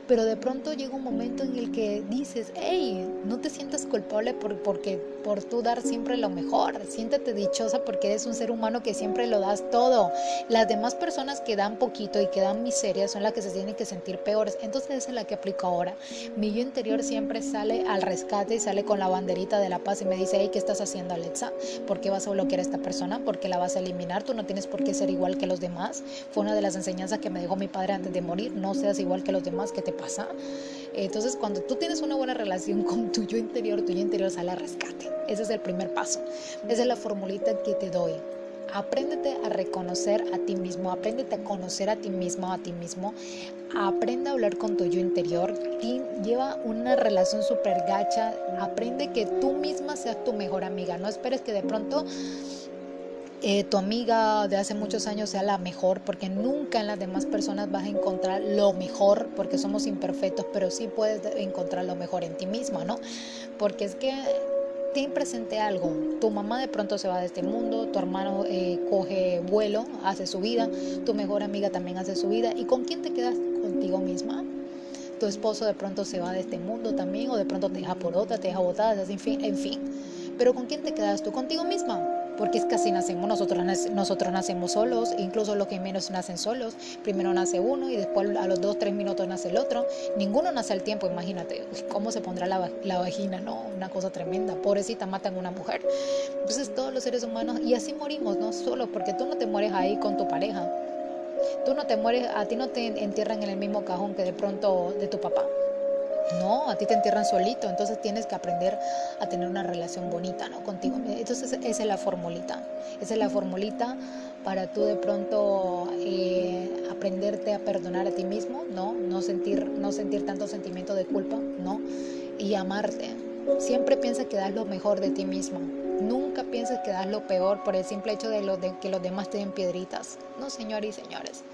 pero de pronto llega un momento en el que dices, hey, no te sientas culpable por, porque, por tú dar siempre lo mejor, siéntete dichosa porque eres un ser humano que siempre lo das todo. Las demás personas que dan poquito y que dan miseria son las que se tienen que sentir peores, entonces esa es la que aplico ahora. Mi yo interior siempre sale al rescate y sale con la banderita de la paz y me dice, hey, ¿qué estás haciendo Alexa? ¿Por qué vas a bloquear a esta persona? ¿Por qué la vas a eliminar? Tú no tienes por qué ser igual que los demás. Fue una de las enseñanzas que me dejó mi padre antes de morir, no seas igual que los demás, que pasa? Entonces, cuando tú tienes una buena relación con tu yo interior, tu yo interior sale a rescate. Ese es el primer paso. Esa es la formulita que te doy. Apréndete a reconocer a ti mismo, apréndete a conocer a ti mismo, a ti mismo, aprende a hablar con tu yo interior, lleva una relación súper gacha, aprende que tú misma seas tu mejor amiga, no esperes que de pronto eh, tu amiga de hace muchos años sea la mejor, porque nunca en las demás personas vas a encontrar lo mejor, porque somos imperfectos, pero sí puedes encontrar lo mejor en ti misma, ¿no? Porque es que ten presente algo, tu mamá de pronto se va de este mundo, tu hermano eh, coge vuelo, hace su vida, tu mejor amiga también hace su vida, ¿y con quién te quedas? Contigo misma. Tu esposo de pronto se va de este mundo también, o de pronto te deja por otra, te deja botada, en fin, en fin. Pero ¿con quién te quedas tú? Contigo misma porque es que así nacemos, nosotros, nosotros nacemos solos, incluso los que menos nacen solos, primero nace uno y después a los dos, tres minutos nace el otro, ninguno nace al tiempo, imagínate, cómo se pondrá la, la vagina, ¿no? Una cosa tremenda, pobrecita, matan a una mujer. Entonces todos los seres humanos, y así morimos, no solo porque tú no te mueres ahí con tu pareja, tú no te mueres, a ti no te entierran en el mismo cajón que de pronto de tu papá. No, a ti te entierran solito, entonces tienes que aprender a tener una relación bonita, ¿no? Contigo. Entonces esa es la formulita, esa es la formulita para tú de pronto eh, aprenderte a perdonar a ti mismo, ¿no? No sentir, no sentir tanto sentimiento de culpa, ¿no? Y amarte. Siempre piensa que das lo mejor de ti mismo. Nunca pienses que das lo peor por el simple hecho de, de que los demás te den piedritas. No, señores y señores.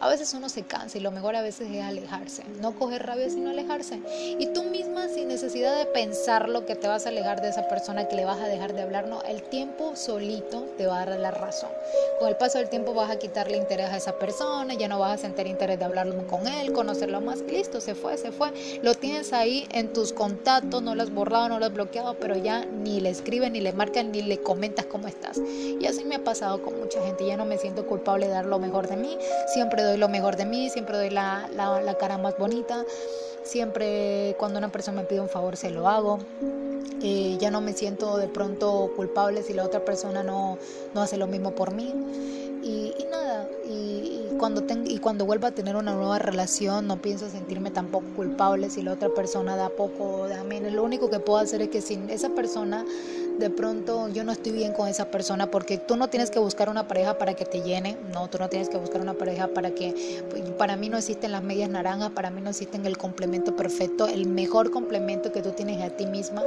A veces uno se cansa y lo mejor a veces es alejarse, no coger rabia sino alejarse. Y tú misma sin necesidad de pensar lo que te vas a alejar de esa persona que le vas a dejar de hablar, no, el tiempo solito te va a dar la razón. Con el paso del tiempo vas a quitarle interés a esa persona, ya no vas a sentir interés de hablarlo con él, conocerlo más, listo, se fue, se fue. Lo tienes ahí en tus contactos, no lo has borrado, no lo has bloqueado, pero ya ni le escriben, ni le marcan, ni le comentas cómo estás. Y así me ha pasado con mucha gente, ya no me siento culpable de dar lo mejor de mí, siempre doy lo mejor de mí, siempre doy la, la, cara más bonita, siempre cuando una persona me pide un favor se lo hago. Eh, ya no me siento de pronto culpable si la otra persona no, no hace lo mismo por mí. Y, nada, y, cuando y cuando vuelva a tener una nueva relación no pienso sentirme tampoco culpable si la otra persona da poco o da menos. Lo único que puedo hacer es que si esa persona de pronto yo no estoy bien con esa persona porque tú no tienes que buscar una pareja para que te llene, no, tú no tienes que buscar una pareja para que, pues, para mí no existen las medias naranjas, para mí no existen el complemento perfecto, el mejor complemento que tú tienes a ti misma.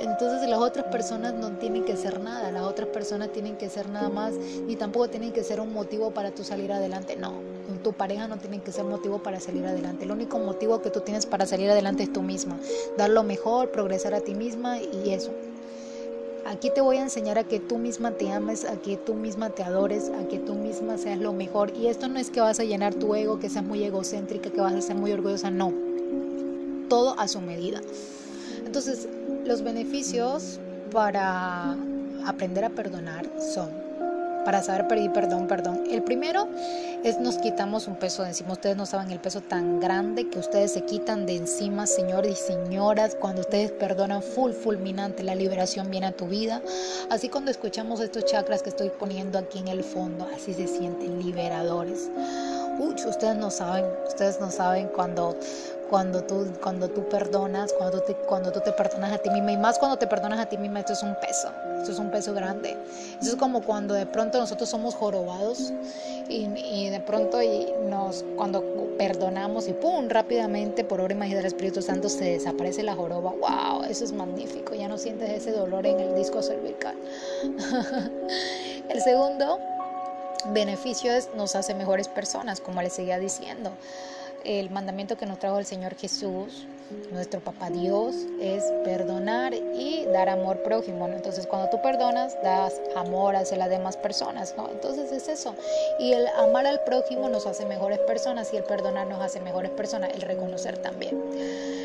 Entonces las otras personas no tienen que ser nada, las otras personas tienen que ser nada más, ni tampoco tienen que ser un motivo para tú salir adelante, no, tu pareja no tiene que ser motivo para salir adelante, el único motivo que tú tienes para salir adelante es tú misma, dar lo mejor, progresar a ti misma y eso. Aquí te voy a enseñar a que tú misma te ames, a que tú misma te adores, a que tú misma seas lo mejor. Y esto no es que vas a llenar tu ego, que seas muy egocéntrica, que vas a ser muy orgullosa, no. Todo a su medida. Entonces, los beneficios para aprender a perdonar son para saber pedir perdón, perdón. El primero es nos quitamos un peso de encima. Ustedes no saben el peso tan grande que ustedes se quitan de encima, señores y señoras, cuando ustedes perdonan full, fulminante, la liberación viene a tu vida. Así cuando escuchamos estos chakras que estoy poniendo aquí en el fondo, así se sienten liberadores. Uy, ustedes no saben, ustedes no saben cuando cuando tú, cuando tú perdonas, cuando tú, te, cuando tú te perdonas a ti misma y más cuando te perdonas a ti misma, esto es un peso, esto es un peso grande. Eso es como cuando de pronto nosotros somos jorobados y, y de pronto y nos, cuando perdonamos y pum, rápidamente por obra y magia del Espíritu Santo se desaparece la joroba. ¡Wow! Eso es magnífico, ya no sientes ese dolor en el disco cervical. el segundo beneficio es nos hace mejores personas, como les seguía diciendo el mandamiento que nos trajo el Señor Jesús, nuestro papá Dios, es perdonar y dar amor prójimo. Entonces, cuando tú perdonas, das amor hacia las demás personas. Entonces, es eso. Y el amar al prójimo nos hace mejores personas y el perdonar nos hace mejores personas, el reconocer también.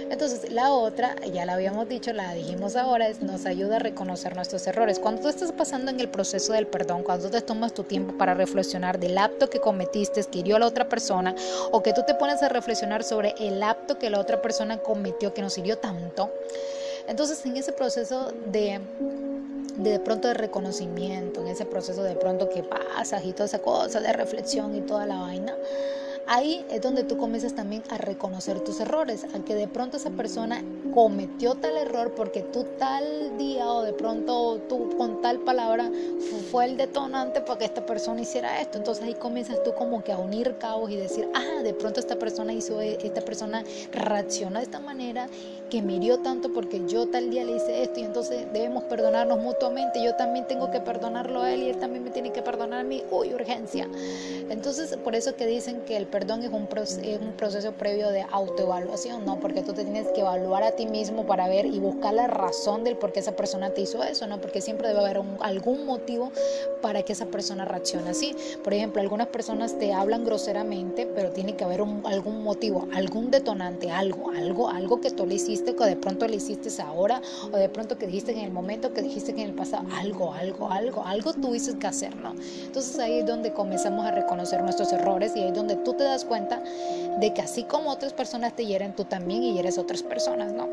Entonces, la otra, ya la habíamos dicho, la dijimos ahora, es nos ayuda a reconocer nuestros errores. Cuando tú estás pasando en el proceso del perdón, cuando te tomas tu tiempo para reflexionar del acto que cometiste, que hirió a la otra persona, o que tú te pones a reflexionar sobre el acto que la otra persona cometió que nos hirió tanto, entonces en ese proceso de de pronto de reconocimiento, en ese proceso de pronto que pasas y toda esa cosa de reflexión y toda la vaina, Ahí es donde tú comienzas también a reconocer tus errores, a que de pronto esa persona cometió tal error porque tú tal día o de pronto tú con tal palabra fue el detonante para que esta persona hiciera esto. Entonces ahí comienzas tú como que a unir cabos y decir, ah, de pronto esta persona hizo, e, esta persona reacciona de esta manera que me hirió tanto porque yo tal día le hice esto y entonces debemos perdonarnos mutuamente. Yo también tengo que perdonarlo a él y él también me tiene que perdonar a mí. Uy, urgencia. Entonces por eso que dicen que el perdón es un, es un proceso previo de autoevaluación, ¿no? Porque tú te tienes que evaluar a ti mismo para ver y buscar la razón del por qué esa persona te hizo eso, ¿no? Porque siempre debe haber algún motivo para que esa persona reaccione así. Por ejemplo, algunas personas te hablan groseramente, pero tiene que haber algún motivo, algún detonante, algo, algo, algo que tú le hiciste, que de pronto le hiciste ahora, o de pronto que dijiste en el momento, que dijiste en el pasado, algo, algo, algo, algo tuviste que hacer, ¿no? Entonces ahí es donde comenzamos a reconocer nuestros errores y ahí es donde tú te das cuenta de que así como otras personas te hieren, tú también hieres a otras personas, ¿no?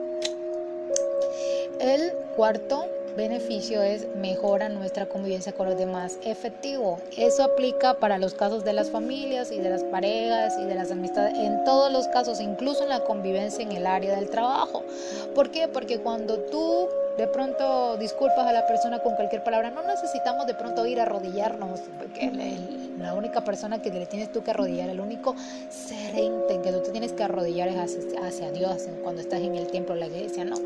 El cuarto beneficio es mejora nuestra convivencia con los demás. Efectivo. Eso aplica para los casos de las familias y de las parejas y de las amistades, en todos los casos, incluso en la convivencia en el área del trabajo. ¿Por qué? Porque cuando tú de pronto disculpas a la persona con cualquier palabra, no necesitamos de pronto ir a arrodillarnos, porque el La única persona que le tienes tú que arrodillar, el único ser en que tú te tienes que arrodillar es hacia, Dios cuando estás en el templo, la iglesia, ¿no?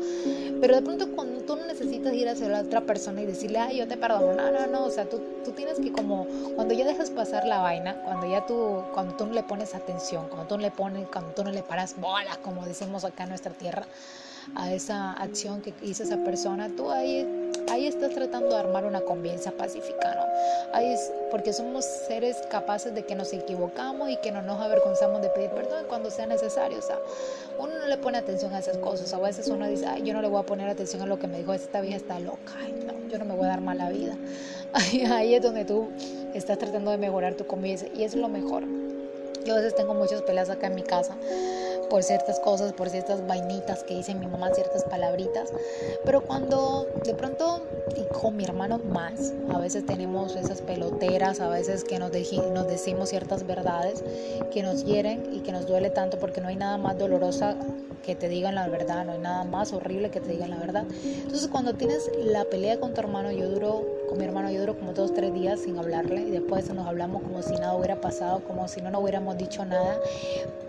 Pero de pronto cuando tú no necesitas ir hacia la otra persona y decirle, ay, yo te perdono, no, no, no, o sea, tú, tú tienes que como, cuando ya dejas pasar la vaina, cuando ya tú, cuando tú no le pones atención, cuando tú no le pones, cuando tú no le paras bolas, como decimos acá en nuestra tierra, a esa acción que hizo esa persona, tú ahí, ahí estás tratando de armar una convivencia pacífica, ¿no? Ahí es porque somos seres capaces de que nos equivocamos y que no nos avergonzamos de pedir perdón cuando sea necesario, o sea, uno no le pone atención a esas cosas, a veces uno dice, ay, yo no le voy a poner atención a lo que me dijo, esta vieja está loca, ay, no, yo no me voy a dar mala vida. Ahí, ahí es donde tú estás tratando de mejorar tu convivencia y es lo mejor. Yo a veces tengo muchas peleas acá en mi casa por ciertas cosas, por ciertas vainitas que dice mi mamá, ciertas palabritas. Pero cuando de pronto, y con mi hermano más, a veces tenemos esas peloteras, a veces que nos, nos decimos ciertas verdades que nos hieren y que nos duele tanto porque no hay nada más dolorosa que te digan la verdad, no hay nada más horrible que te digan la verdad. Entonces cuando tienes la pelea con tu hermano, yo duro, con mi hermano yo duro como dos, tres días sin hablarle y después nos hablamos como si nada hubiera pasado, como si no nos hubiéramos dicho nada.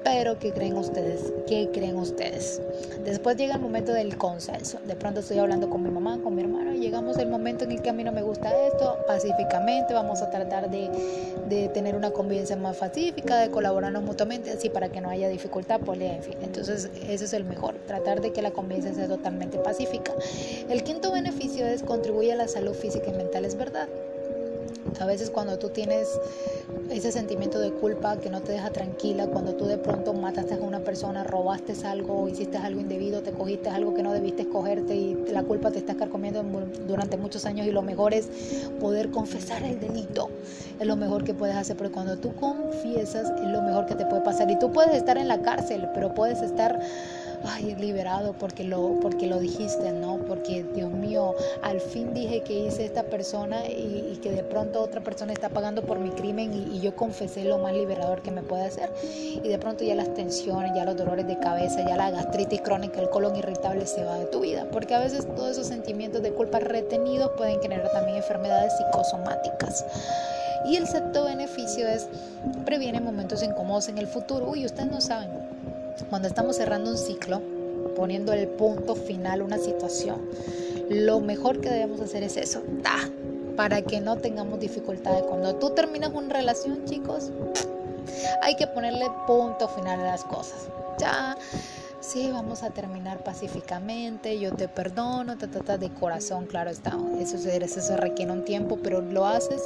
Pero ¿qué creen ustedes? ¿Qué creen ustedes? Después llega el momento del consenso. De pronto estoy hablando con mi mamá, con mi hermano y llegamos al momento en el que a mí no me gusta esto, pacíficamente vamos a tratar de, de tener una convivencia más pacífica, de colaborarnos mutuamente, así para que no haya dificultad, polea, en fin. Entonces es el mejor, tratar de que la convivencia sea totalmente pacífica. El quinto beneficio es contribuir a la salud física y mental, es verdad. A veces cuando tú tienes ese sentimiento de culpa que no te deja tranquila, cuando tú de pronto mataste a una persona, robaste algo, hiciste algo indebido, te cogiste algo que no debiste cogerte y la culpa te está comiendo durante muchos años y lo mejor es poder confesar el delito. Es lo mejor que puedes hacer, porque cuando tú confiesas es lo mejor que te puede pasar. Y tú puedes estar en la cárcel, pero puedes estar ay, liberado porque lo, porque lo dijiste, ¿no? Porque, Dios mío, al fin dije que hice esta persona y, que de pronto otra persona está pagando por mi crimen y, yo confesé lo más liberador que me puede hacer. Y de pronto ya las tensiones, ya los dolores de cabeza, ya la gastritis crónica, el colon irritable se va de tu vida. Porque a veces todos esos sentimientos de culpa retenidos pueden generar también enfermedades psicosomáticas. Y el sexto beneficio es previene momentos incómodos en el futuro. Uy, ustedes no saben, cuando estamos cerrando un ciclo, poniendo el punto final a una situación, lo mejor que debemos hacer es eso, para que no tengamos dificultades. Cuando tú terminas una relación, chicos, hay que ponerle punto final a las cosas. Ya sí, vamos a terminar pacíficamente, yo te perdono, ta, ta, de corazón, claro está, eso eso requiere un tiempo, pero lo haces,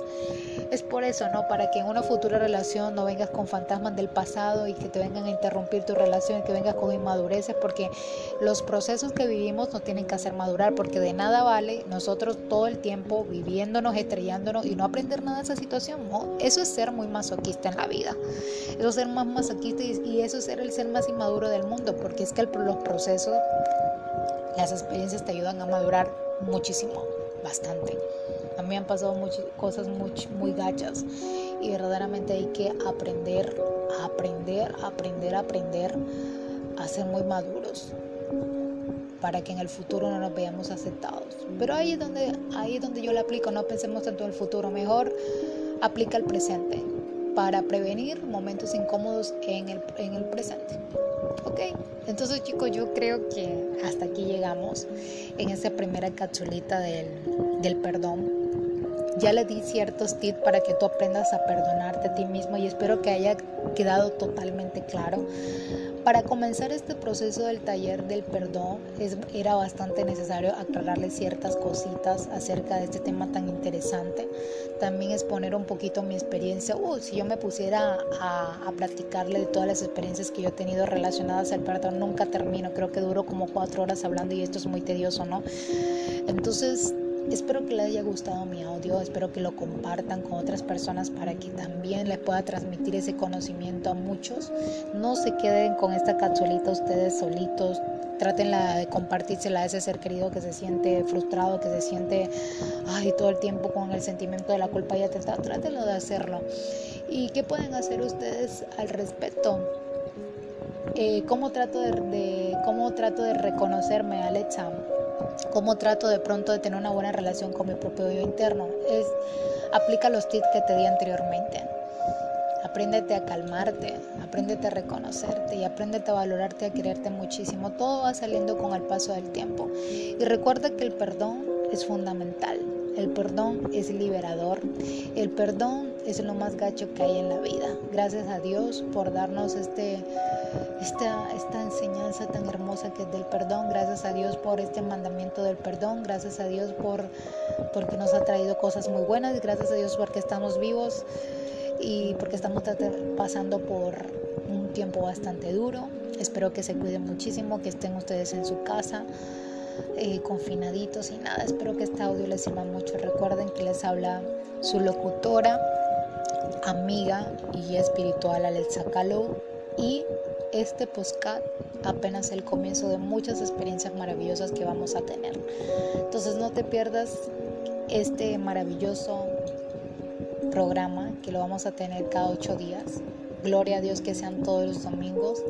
es por eso, ¿no? Para que en una futura relación no vengas con fantasmas del pasado y que te vengan a interrumpir tu relación que vengas con inmadureces, porque los procesos que vivimos nos tienen que hacer madurar, porque de nada vale nosotros todo el tiempo viviéndonos, estrellándonos y no aprender nada de esa situación, ¿no? Eso es ser muy masoquista en la vida, eso es ser más masoquista y, y eso es ser el ser más inmaduro del mundo, porque es que los procesos, las experiencias te ayudan a madurar muchísimo, bastante. A mí han pasado muchas cosas muy, muy gachas y verdaderamente hay que aprender, aprender, aprender, aprender a ser muy maduros para que en el futuro no nos veamos aceptados. Pero ahí es donde, ahí es donde yo le aplico, no pensemos tanto en el futuro, mejor aplica el presente para prevenir momentos incómodos en el, en el presente. Ok, entonces chicos, yo creo que hasta aquí llegamos en esta primera capsulita del, del perdón. Ya le di ciertos tips para que tú aprendas a perdonarte a ti mismo y espero que haya quedado totalmente claro. Para comenzar este proceso del taller del perdón era bastante necesario aclararle ciertas cositas acerca de este tema tan interesante. También exponer un poquito mi experiencia. Uh, si yo me pusiera a, a platicarle de todas las experiencias que yo he tenido relacionadas al perdón, nunca termino. Creo que duro como cuatro horas hablando y esto es muy tedioso, ¿no? Entonces Espero que les haya gustado mi audio, espero que lo compartan con otras personas para que también les pueda transmitir ese conocimiento a muchos. No se queden con esta capsulita ustedes solitos, trátenla de compartírsela a ese ser querido que se siente frustrado, que se siente ay, todo el tiempo con el sentimiento de la culpa y atentado. Trátenlo de hacerlo. ¿Y qué pueden hacer ustedes al respecto? Eh, ¿cómo, trato de, ¿Cómo trato de reconocerme, Alexa? Cómo trato de pronto de tener una buena relación con mi propio yo interno. Es aplica los tips que te di anteriormente. apréndete a calmarte, apréndete a reconocerte y apréndete a valorarte, a quererte muchísimo. Todo va saliendo con el paso del tiempo. Y recuerda que el perdón es fundamental. El perdón es liberador. El perdón es lo más gacho que hay en la vida. Gracias a Dios por darnos este, esta, esta enseñanza tan hermosa que es del perdón. Gracias a Dios por este mandamiento del perdón. Gracias a Dios por porque nos ha traído cosas muy buenas. Gracias a Dios porque estamos vivos y porque estamos pasando por un tiempo bastante duro. Espero que se cuiden muchísimo, que estén ustedes en su casa eh, confinaditos y nada. Espero que este audio les sirva mucho. Recuerden que les habla su locutora, amiga y espiritual Alexa Calou y este podcast apenas el comienzo de muchas experiencias maravillosas que vamos a tener. Entonces no te pierdas este maravilloso programa que lo vamos a tener cada ocho días. Gloria a Dios que sean todos los domingos.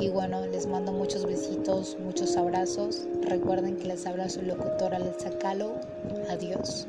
Y bueno, les mando muchos besitos, muchos abrazos. Recuerden que les habla su locutora Alexa Calo. Adiós.